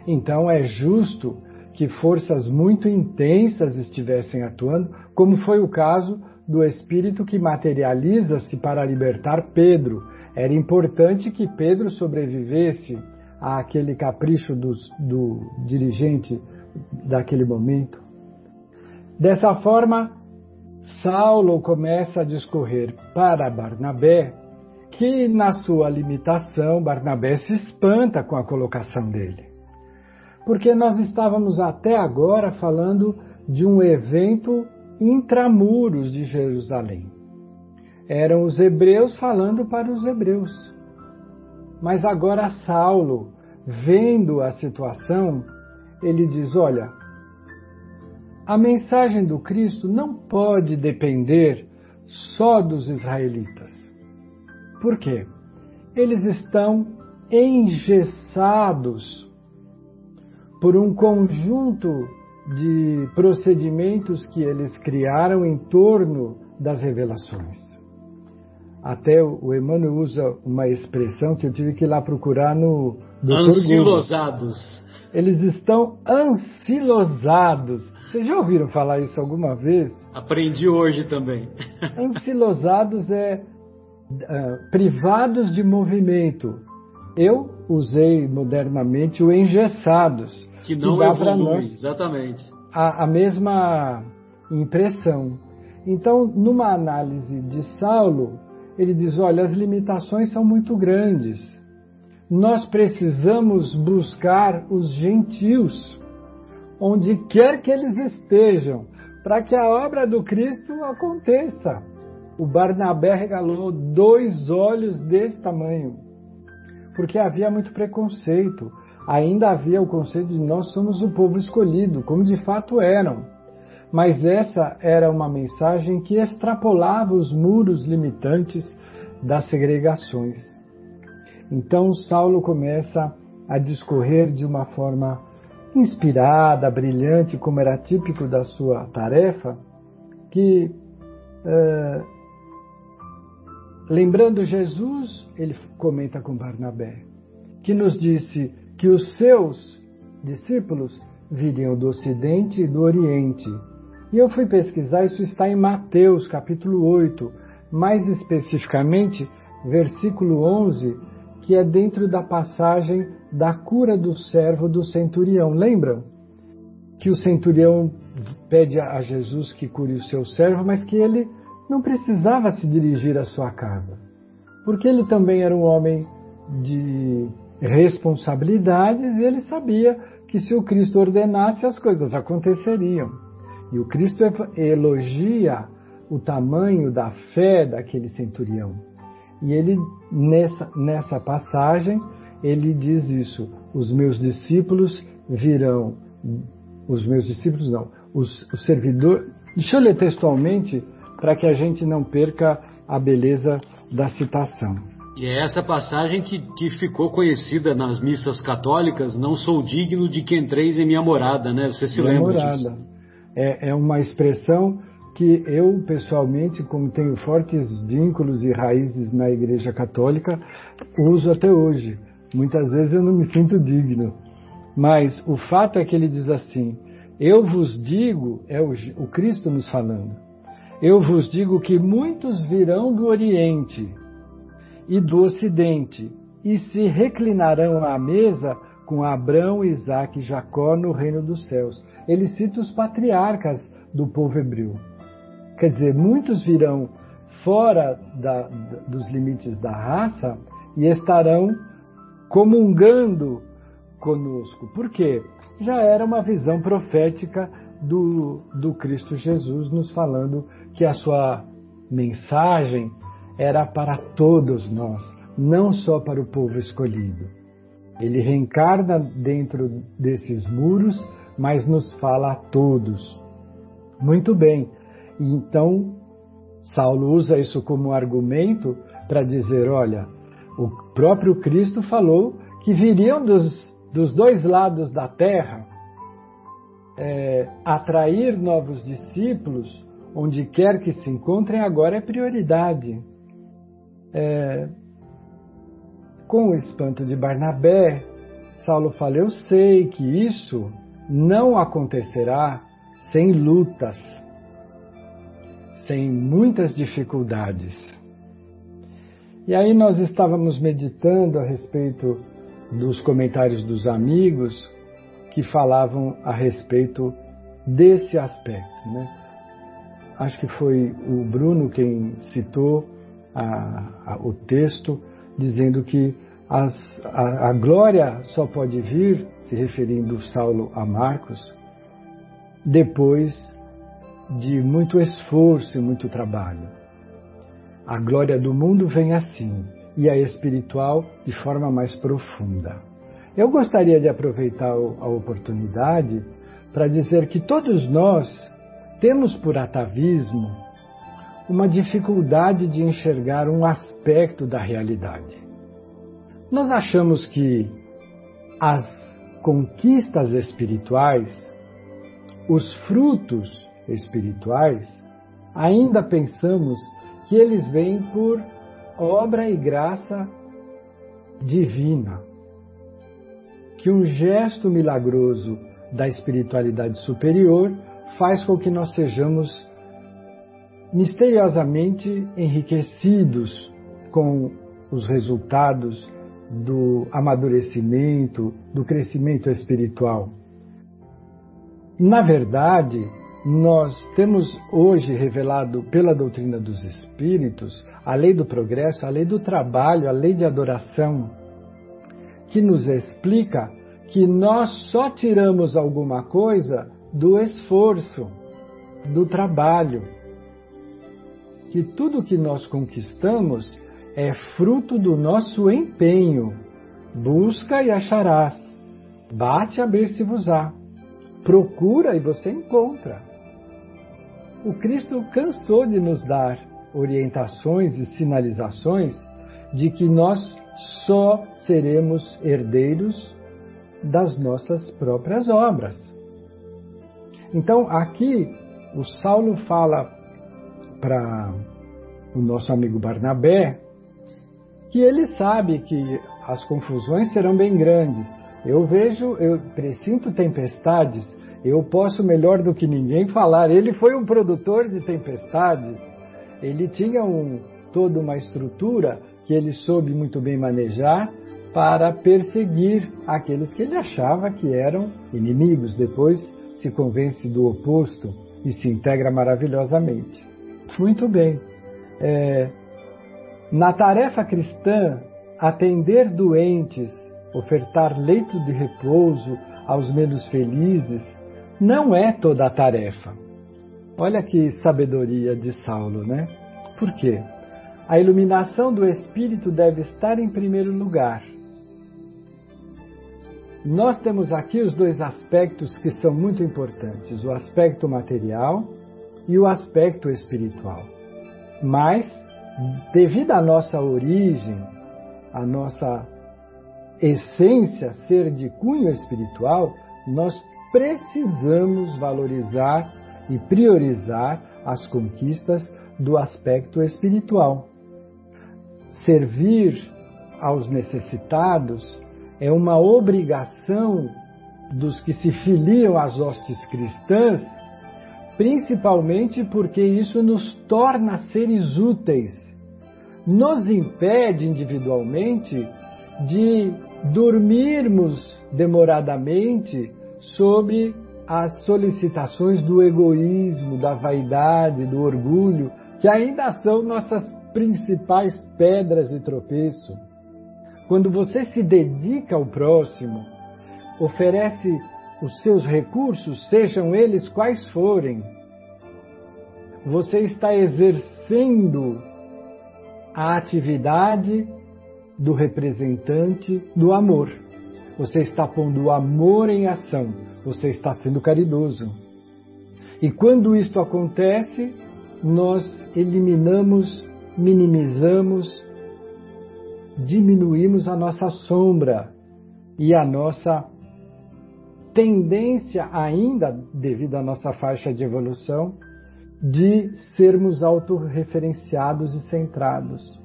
Então é justo que forças muito intensas estivessem atuando, como foi o caso do Espírito que materializa-se para libertar Pedro. Era importante que Pedro sobrevivesse àquele capricho do, do dirigente daquele momento. Dessa forma, Saulo começa a discorrer para Barnabé que, na sua limitação, Barnabé se espanta com a colocação dele. Porque nós estávamos até agora falando de um evento intramuros de Jerusalém. Eram os hebreus falando para os hebreus. Mas agora Saulo, vendo a situação, ele diz: Olha, a mensagem do Cristo não pode depender só dos israelitas. Por quê? Eles estão engessados por um conjunto de procedimentos que eles criaram em torno das revelações. Até o Emmanuel usa uma expressão que eu tive que ir lá procurar no Dr. Ansilosados. Eles estão ansilosados. Vocês já ouviram falar isso alguma vez? Aprendi hoje também. Ansilosados é uh, privados de movimento. Eu usei modernamente o engessados que não dá evolui, exatamente. A, a mesma impressão. Então, numa análise de Saulo, ele diz: olha, as limitações são muito grandes. Nós precisamos buscar os gentios, onde quer que eles estejam, para que a obra do Cristo aconteça. O Barnabé regalou dois olhos desse tamanho, porque havia muito preconceito ainda havia o conceito de nós somos o povo escolhido, como de fato eram. Mas essa era uma mensagem que extrapolava os muros limitantes das segregações. Então Saulo começa a discorrer de uma forma inspirada, brilhante, como era típico da sua tarefa, que, uh, lembrando Jesus, ele comenta com Barnabé, que nos disse: que os seus discípulos viriam do Ocidente e do Oriente. E eu fui pesquisar, isso está em Mateus capítulo 8, mais especificamente versículo 11, que é dentro da passagem da cura do servo do centurião. Lembram? Que o centurião pede a Jesus que cure o seu servo, mas que ele não precisava se dirigir à sua casa, porque ele também era um homem de responsabilidades e ele sabia que se o Cristo ordenasse as coisas aconteceriam. E o Cristo elogia o tamanho da fé daquele centurião. E ele nessa nessa passagem ele diz isso: os meus discípulos virão, os meus discípulos não, os, os servidores. Deixa eu ler textualmente para que a gente não perca a beleza da citação. E é essa passagem que, que ficou conhecida nas missas católicas, não sou digno de que entreis em minha morada, né? Você se minha lembra morada. disso? É, é uma expressão que eu, pessoalmente, como tenho fortes vínculos e raízes na Igreja Católica, uso até hoje. Muitas vezes eu não me sinto digno. Mas o fato é que ele diz assim: Eu vos digo, é o, o Cristo nos falando, eu vos digo que muitos virão do Oriente e do Ocidente e se reclinarão à mesa com Abraão, Isaac e Jacó no reino dos céus. Ele cita os patriarcas do povo hebreu. Quer dizer, muitos virão fora da, dos limites da raça e estarão comungando conosco. Por quê? Já era uma visão profética do, do Cristo Jesus nos falando que a sua mensagem era para todos nós, não só para o povo escolhido. Ele reencarna dentro desses muros, mas nos fala a todos. Muito bem. Então, Saulo usa isso como argumento para dizer: olha, o próprio Cristo falou que viriam dos dos dois lados da terra, é, atrair novos discípulos, onde quer que se encontrem, agora é prioridade. É, com o espanto de Barnabé, Saulo fala: Eu sei que isso não acontecerá sem lutas, sem muitas dificuldades. E aí nós estávamos meditando a respeito dos comentários dos amigos que falavam a respeito desse aspecto. Né? Acho que foi o Bruno quem citou a, a, o texto dizendo que as, a, a glória só pode vir, se referindo Saulo a Marcos, depois de muito esforço e muito trabalho. A glória do mundo vem assim, e a espiritual de forma mais profunda. Eu gostaria de aproveitar a oportunidade para dizer que todos nós temos por atavismo uma dificuldade de enxergar um aspecto da realidade. Nós achamos que as conquistas espirituais, os frutos espirituais, ainda pensamos que eles vêm por obra e graça divina. Que um gesto milagroso da espiritualidade superior faz com que nós sejamos misteriosamente enriquecidos com os resultados do amadurecimento, do crescimento espiritual. Na verdade, nós temos hoje revelado pela doutrina dos espíritos a lei do progresso, a lei do trabalho, a lei de adoração, que nos explica que nós só tiramos alguma coisa do esforço, do trabalho. Que tudo que nós conquistamos é fruto do nosso empenho. Busca e acharás. Bate a abrir-se-vos-á. Procura e você encontra. O Cristo cansou de nos dar orientações e sinalizações de que nós só seremos herdeiros das nossas próprias obras. Então, aqui, o Saulo fala para o nosso amigo Barnabé que ele sabe que as confusões serão bem grandes. Eu vejo, eu presinto tempestades, eu posso melhor do que ninguém falar. Ele foi um produtor de tempestades, ele tinha um, toda uma estrutura que ele soube muito bem manejar para perseguir aqueles que ele achava que eram inimigos. Depois se convence do oposto e se integra maravilhosamente. Muito bem. É, na tarefa cristã, atender doentes, ofertar leito de repouso aos menos felizes, não é toda a tarefa. Olha que sabedoria de Saulo, né? Por quê? A iluminação do espírito deve estar em primeiro lugar. Nós temos aqui os dois aspectos que são muito importantes: o aspecto material e o aspecto espiritual. Mas, devido à nossa origem, à nossa essência ser de cunho espiritual, nós precisamos valorizar e priorizar as conquistas do aspecto espiritual. Servir aos necessitados é uma obrigação dos que se filiam às hostes cristãs, principalmente porque isso nos torna seres úteis, nos impede individualmente de dormirmos demoradamente sobre as solicitações do egoísmo, da vaidade, do orgulho, que ainda são nossas principais pedras de tropeço. Quando você se dedica ao próximo, oferece os seus recursos, sejam eles quais forem, você está exercendo a atividade do representante do amor. Você está pondo o amor em ação. Você está sendo caridoso. E quando isto acontece, nós eliminamos, minimizamos diminuímos a nossa sombra e a nossa tendência, ainda devido à nossa faixa de evolução, de sermos autorreferenciados e centrados.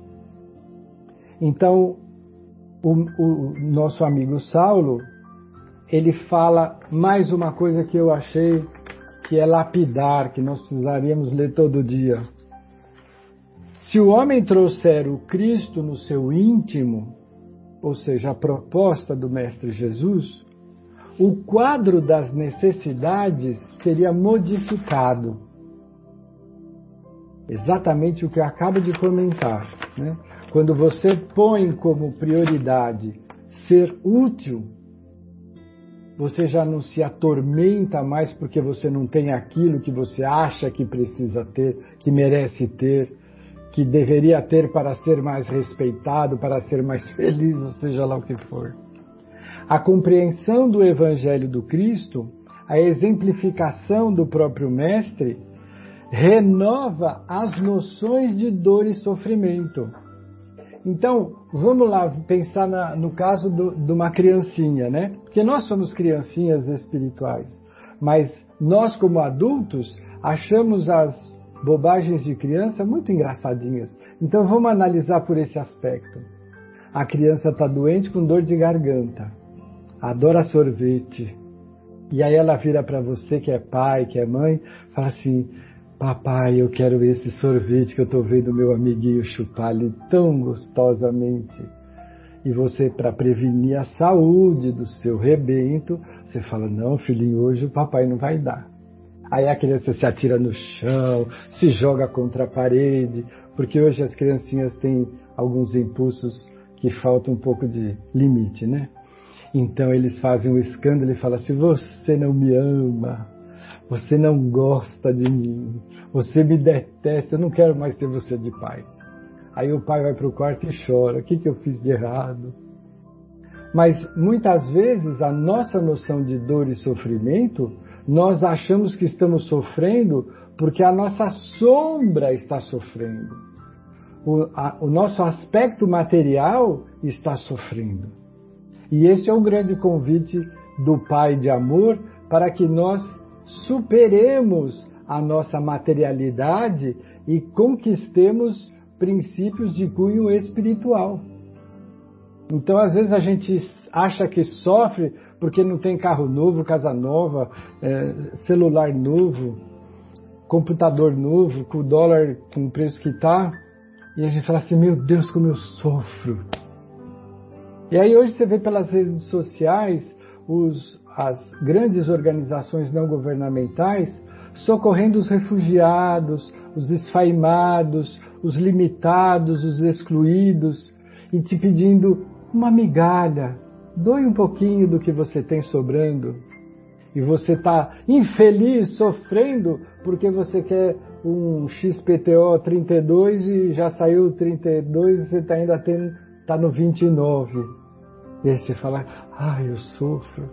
Então, o, o, nosso amigo Saulo, ele fala mais uma coisa que eu achei que é lapidar, que nós precisaríamos ler todo dia. Se o homem trouxer o Cristo no seu íntimo, ou seja, a proposta do Mestre Jesus, o quadro das necessidades seria modificado. Exatamente o que eu acabo de comentar. Né? Quando você põe como prioridade ser útil, você já não se atormenta mais porque você não tem aquilo que você acha que precisa ter, que merece ter que deveria ter para ser mais respeitado, para ser mais feliz, ou seja lá o que for. A compreensão do Evangelho do Cristo, a exemplificação do próprio Mestre, renova as noções de dor e sofrimento. Então, vamos lá pensar na, no caso do, de uma criancinha, né? Porque nós somos criancinhas espirituais, mas nós, como adultos, achamos as bobagens de criança muito engraçadinhas. Então vamos analisar por esse aspecto. A criança está doente com dor de garganta, adora sorvete. E aí ela vira para você que é pai, que é mãe, fala assim: Papai, eu quero esse sorvete que eu estou vendo meu amiguinho chupar ali tão gostosamente. E você, para prevenir a saúde do seu rebento, você fala: Não, filhinho, hoje o papai não vai dar. Aí a criança se atira no chão, se joga contra a parede, porque hoje as criancinhas têm alguns impulsos que faltam um pouco de limite, né? Então eles fazem um escândalo e falam assim: Você não me ama, você não gosta de mim, você me detesta, eu não quero mais ter você de pai. Aí o pai vai para o quarto e chora: O que, que eu fiz de errado? Mas muitas vezes a nossa noção de dor e sofrimento nós achamos que estamos sofrendo porque a nossa sombra está sofrendo. O, a, o nosso aspecto material está sofrendo. E esse é o grande convite do Pai de amor para que nós superemos a nossa materialidade e conquistemos princípios de cunho espiritual. Então, às vezes, a gente acha que sofre porque não tem carro novo, casa nova, é, celular novo, computador novo, com o dólar com o preço que está. E a gente fala assim: meu Deus, como eu sofro. E aí, hoje, você vê pelas redes sociais os, as grandes organizações não governamentais socorrendo os refugiados, os esfaimados, os limitados, os excluídos, e te pedindo uma migalha, doe um pouquinho do que você tem sobrando. E você está infeliz, sofrendo, porque você quer um XPTO 32 e já saiu 32 e você tá ainda tem, tá no 29. E aí você fala, ai, eu sofro.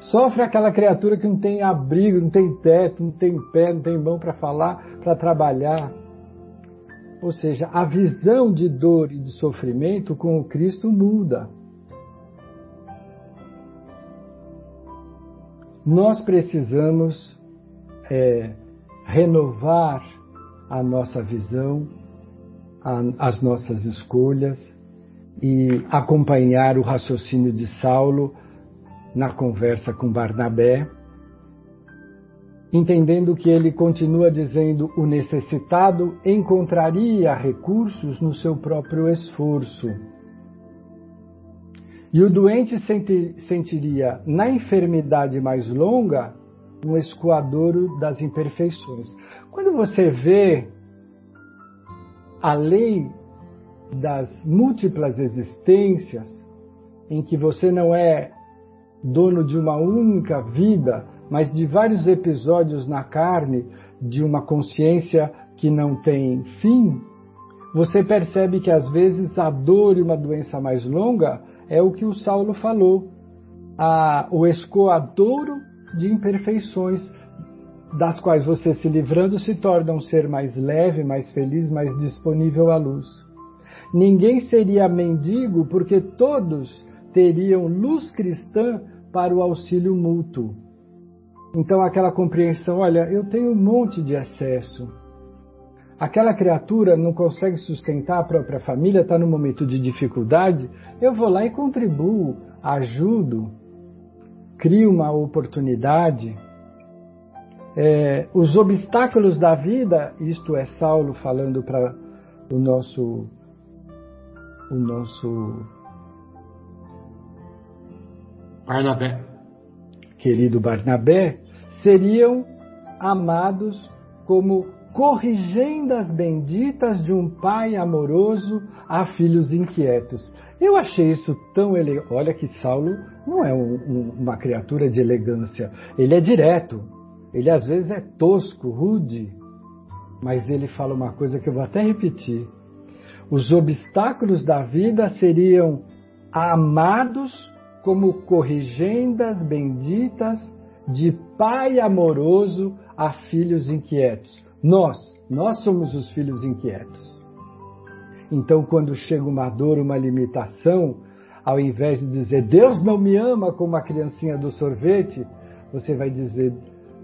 Sofre aquela criatura que não tem abrigo, não tem teto, não tem pé, não tem mão para falar, para trabalhar. Ou seja, a visão de dor e de sofrimento com o Cristo muda. Nós precisamos é, renovar a nossa visão, a, as nossas escolhas e acompanhar o raciocínio de Saulo na conversa com Barnabé, entendendo que ele continua dizendo o necessitado encontraria recursos no seu próprio esforço. E o doente sentiria na enfermidade mais longa um escoadouro das imperfeições. Quando você vê a lei das múltiplas existências, em que você não é dono de uma única vida, mas de vários episódios na carne, de uma consciência que não tem fim, você percebe que às vezes a dor e uma doença mais longa é o que o Saulo falou, a, o escoadouro de imperfeições, das quais você se livrando se torna um ser mais leve, mais feliz, mais disponível à luz. Ninguém seria mendigo porque todos teriam luz cristã para o auxílio mútuo. Então, aquela compreensão: olha, eu tenho um monte de excesso. Aquela criatura não consegue sustentar a própria família, está num momento de dificuldade, eu vou lá e contribuo, ajudo, crio uma oportunidade. É, os obstáculos da vida, isto é Saulo falando para o nosso o nosso Barnabé. Querido Barnabé, seriam amados como corrigendas benditas de um pai amoroso a filhos inquietos. Eu achei isso tão elegante. Olha que Saulo não é um, um, uma criatura de elegância. Ele é direto. Ele às vezes é tosco, rude. Mas ele fala uma coisa que eu vou até repetir. Os obstáculos da vida seriam amados como corrigendas benditas de pai amoroso a filhos inquietos. Nós, nós somos os filhos inquietos. Então, quando chega uma dor, uma limitação, ao invés de dizer Deus não me ama como a criancinha do sorvete, você vai dizer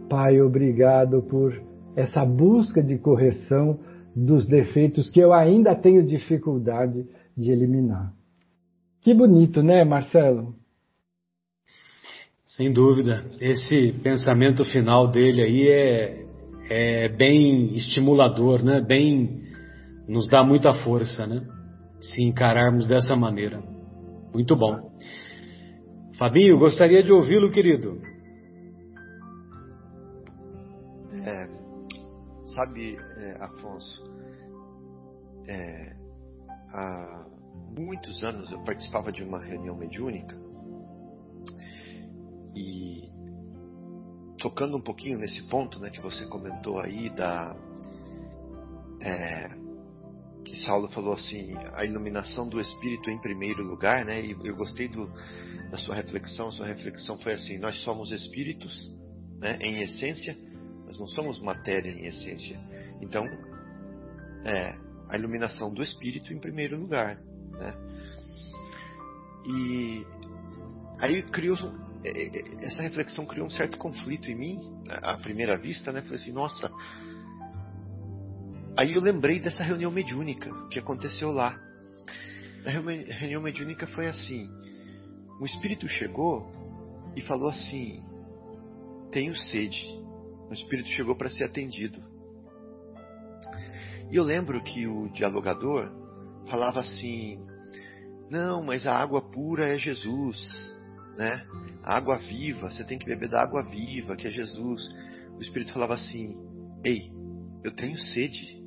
Pai, obrigado por essa busca de correção dos defeitos que eu ainda tenho dificuldade de eliminar. Que bonito, né, Marcelo? Sem dúvida. Esse pensamento final dele aí é, é bem estimulador, né? Bem nos dá muita força, né? Se encararmos dessa maneira. Muito bom. Fabinho, gostaria de ouvi-lo, querido. É, sabe, é, Afonso, é, há muitos anos eu participava de uma reunião mediúnica e tocando um pouquinho nesse ponto né, que você comentou aí da é, que Saulo falou assim a iluminação do espírito em primeiro lugar né e eu gostei do, da sua reflexão. Sua reflexão foi assim nós somos espíritos né, em essência nós não somos matéria em essência então é, a iluminação do espírito em primeiro lugar. Né? E aí criou é, é, essa reflexão criou um certo conflito em mim à primeira vista, né? Falei assim, nossa. Aí eu lembrei dessa reunião mediúnica que aconteceu lá. A reunião mediúnica foi assim: um espírito chegou e falou assim: tenho sede. O espírito chegou para ser atendido. E eu lembro que o dialogador falava assim: não, mas a água pura é Jesus, né? A água viva, você tem que beber da água viva, que é Jesus. O Espírito falava assim: ei, eu tenho sede.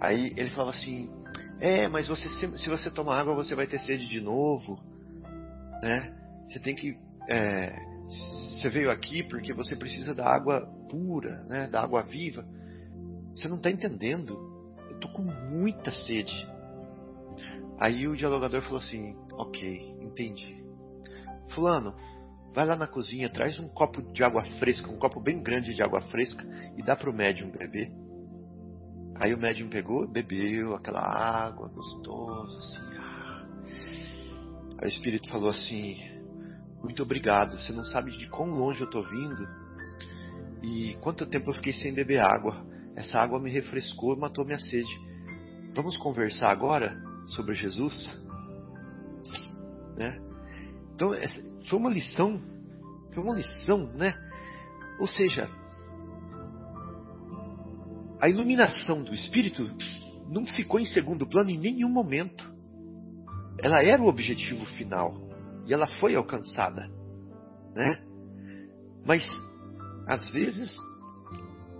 Aí ele falava assim: é, mas você se você tomar água você vai ter sede de novo, né? Você tem que é, você veio aqui porque você precisa da água pura, né? Da água viva. Você não está entendendo. Eu tô com muita sede. Aí o dialogador falou assim: Ok, entendi. Fulano, vai lá na cozinha, traz um copo de água fresca, um copo bem grande de água fresca e dá para o médium beber. Aí o médium pegou, bebeu aquela água gostosa, assim. Ah. Aí o espírito falou assim: Muito obrigado. Você não sabe de quão longe eu tô vindo E quanto tempo eu fiquei sem beber água? Essa água me refrescou, matou minha sede. Vamos conversar agora sobre Jesus? Né? Então, foi uma lição, foi uma lição, né? Ou seja, a iluminação do Espírito não ficou em segundo plano em nenhum momento. Ela era o objetivo final e ela foi alcançada, né? Mas às vezes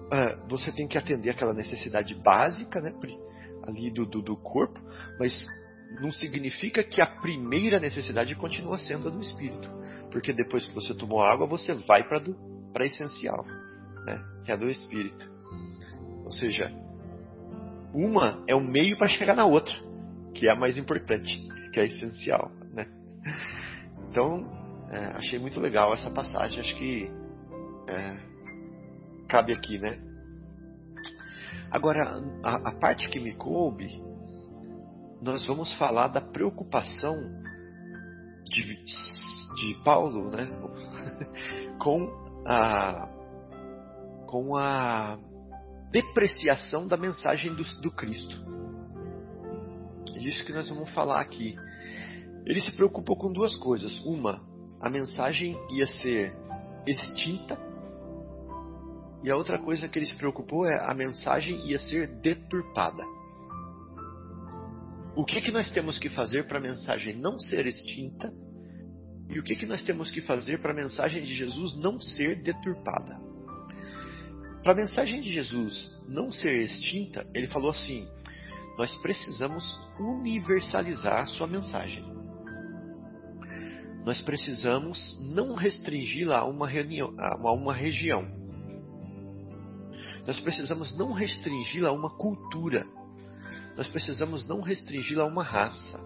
uh, você tem que atender aquela necessidade básica, né? Ali do, do, do corpo, mas não significa que a primeira necessidade continua sendo a do espírito, porque depois que você tomou água você vai para para essencial, né? Que é a do espírito. Ou seja, uma é o meio para chegar na outra, que é a mais importante, que é a essencial, né? Então, é, achei muito legal essa passagem, acho que é, cabe aqui, né? Agora, a, a parte que me coube, nós vamos falar da preocupação de, de Paulo, né? com a com a depreciação da mensagem do, do Cristo. É disso que nós vamos falar aqui. Ele se preocupou com duas coisas. Uma, a mensagem ia ser extinta. E a outra coisa que ele se preocupou é a mensagem ia ser deturpada. O que, que nós temos que fazer para a mensagem não ser extinta? E o que, que nós temos que fazer para a mensagem de Jesus não ser deturpada? Para a mensagem de Jesus não ser extinta, ele falou assim: nós precisamos universalizar sua mensagem. Nós precisamos não restringi-la a a uma região. Nós precisamos não restringi-la a uma cultura. Nós precisamos não restringi-la a uma raça.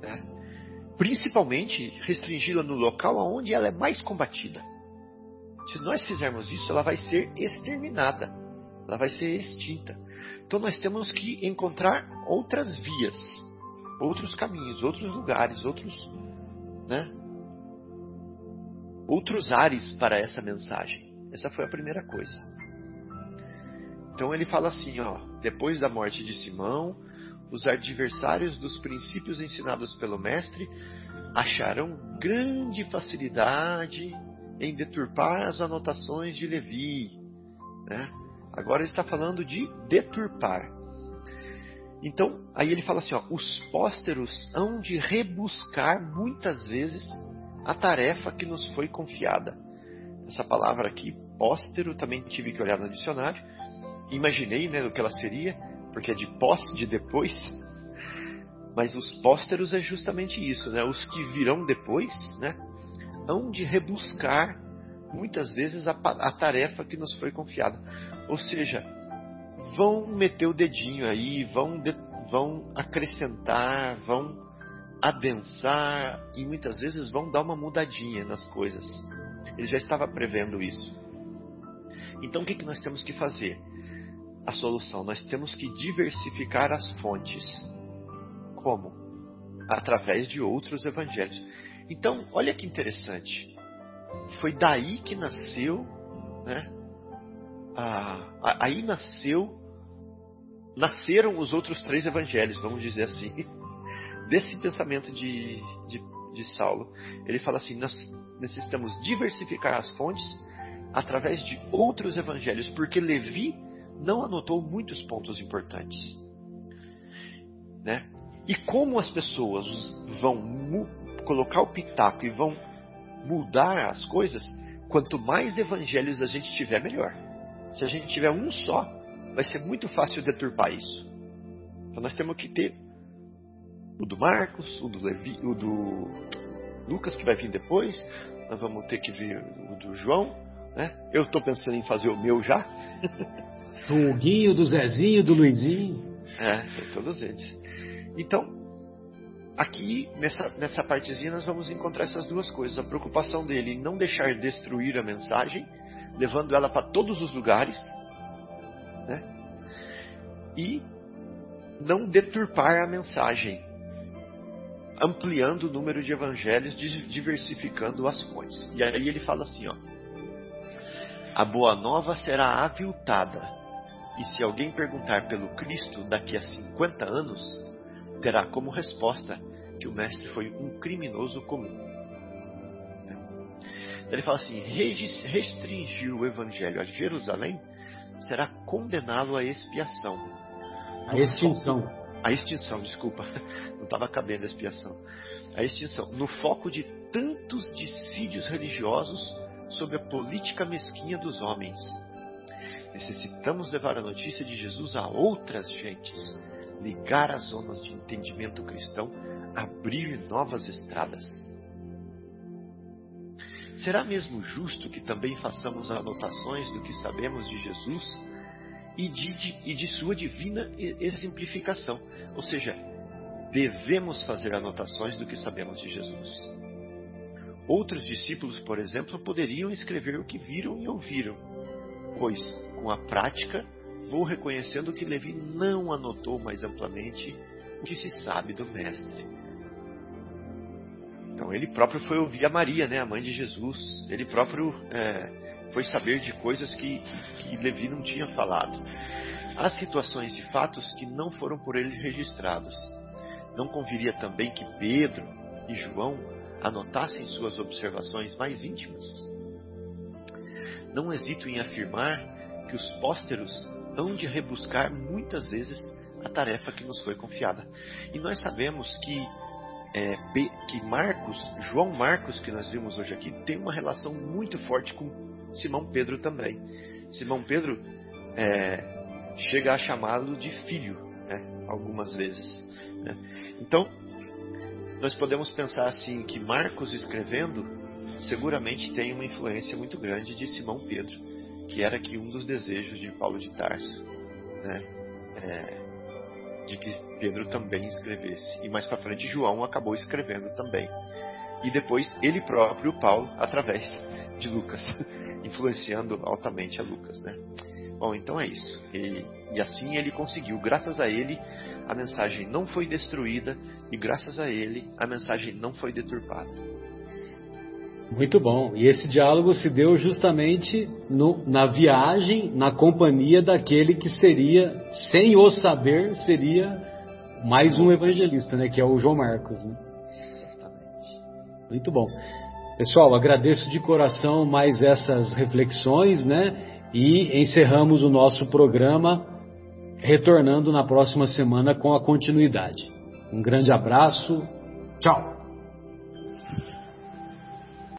Né? Principalmente restringi-la no local onde ela é mais combatida. Se nós fizermos isso, ela vai ser exterminada, ela vai ser extinta. Então nós temos que encontrar outras vias, outros caminhos, outros lugares, outros, né? Outros ares para essa mensagem. Essa foi a primeira coisa. Então ele fala assim, ó, depois da morte de Simão, os adversários dos princípios ensinados pelo mestre acharão grande facilidade em deturpar as anotações de Levi. Né? Agora ele está falando de deturpar. Então, aí ele fala assim: ó, os pósteros hão de rebuscar muitas vezes a tarefa que nos foi confiada. Essa palavra aqui, póstero, também tive que olhar no dicionário. Imaginei né, o que ela seria, porque é de pós, de depois. Mas os pósteros é justamente isso, né? Os que virão depois, né? hão de rebuscar muitas vezes a, a tarefa que nos foi confiada. Ou seja, vão meter o dedinho aí, vão, de, vão acrescentar, vão adensar e muitas vezes vão dar uma mudadinha nas coisas. Ele já estava prevendo isso. Então o que, que nós temos que fazer? A solução, nós temos que diversificar as fontes. Como? Através de outros evangelhos. Então, olha que interessante. Foi daí que nasceu, né? Ah, aí nasceu, nasceram os outros três evangelhos, vamos dizer assim, desse pensamento de, de, de Saulo. Ele fala assim: nós necessitamos diversificar as fontes através de outros evangelhos, porque Levi não anotou muitos pontos importantes. Né? E como as pessoas vão colocar o pitaco e vão mudar as coisas, quanto mais evangelhos a gente tiver, melhor. Se a gente tiver um só, vai ser muito fácil deturpar isso. Então nós temos que ter o do Marcos, o do Levi, o do Lucas que vai vir depois. Nós vamos ter que ver o do João, né? Eu estou pensando em fazer o meu já. Do Huguinho, do Zezinho, do Luizinho. É, todos eles. Então, Aqui, nessa, nessa partezinha, nós vamos encontrar essas duas coisas. A preocupação dele em não deixar destruir a mensagem, levando ela para todos os lugares, né? e não deturpar a mensagem, ampliando o número de evangelhos, diversificando as fontes. E aí ele fala assim, ó. a boa nova será aviltada. E se alguém perguntar pelo Cristo daqui a 50 anos, terá como resposta que o mestre foi um criminoso comum. Ele fala assim: restringir o evangelho a Jerusalém será condená-lo à expiação. A extinção. A extinção, desculpa. Não estava cabendo a expiação. A extinção. No foco de tantos dissídios religiosos sobre a política mesquinha dos homens. Necessitamos levar a notícia de Jesus a outras gentes, ligar as zonas de entendimento cristão, abrir novas estradas. Será mesmo justo que também façamos anotações do que sabemos de Jesus e de, de, e de sua divina exemplificação? Ou seja, devemos fazer anotações do que sabemos de Jesus. Outros discípulos, por exemplo, poderiam escrever o que viram e ouviram, pois, com a prática, vou reconhecendo que Levi não anotou mais amplamente o que se sabe do Mestre. Então ele próprio foi ouvir a Maria, né, a mãe de Jesus. Ele próprio é, foi saber de coisas que, que Levi não tinha falado. Há situações e fatos que não foram por ele registrados. Não conviria também que Pedro e João anotassem suas observações mais íntimas? Não hesito em afirmar que os pósteros hão de rebuscar muitas vezes a tarefa que nos foi confiada. E nós sabemos que é, que Marcos, João Marcos, que nós vimos hoje aqui, tem uma relação muito forte com Simão Pedro também. Simão Pedro é, chega a chamá-lo de filho, né, algumas vezes. Né. Então, nós podemos pensar assim que Marcos escrevendo seguramente tem uma influência muito grande de Simão Pedro, que era aqui um dos desejos de Paulo de Tarso. Né. É, de que Pedro também escrevesse. E mais para frente João acabou escrevendo também. E depois ele próprio, Paulo, através de Lucas, influenciando altamente a Lucas, né? Bom, então é isso. E, e assim ele conseguiu. Graças a ele, a mensagem não foi destruída e graças a ele, a mensagem não foi deturpada. Muito bom. E esse diálogo se deu justamente no, na viagem, na companhia daquele que seria, sem o saber, seria mais um evangelista, né? Que é o João Marcos, né? Exatamente. Muito bom. Pessoal, agradeço de coração mais essas reflexões, né? E encerramos o nosso programa, retornando na próxima semana com a continuidade. Um grande abraço. Tchau.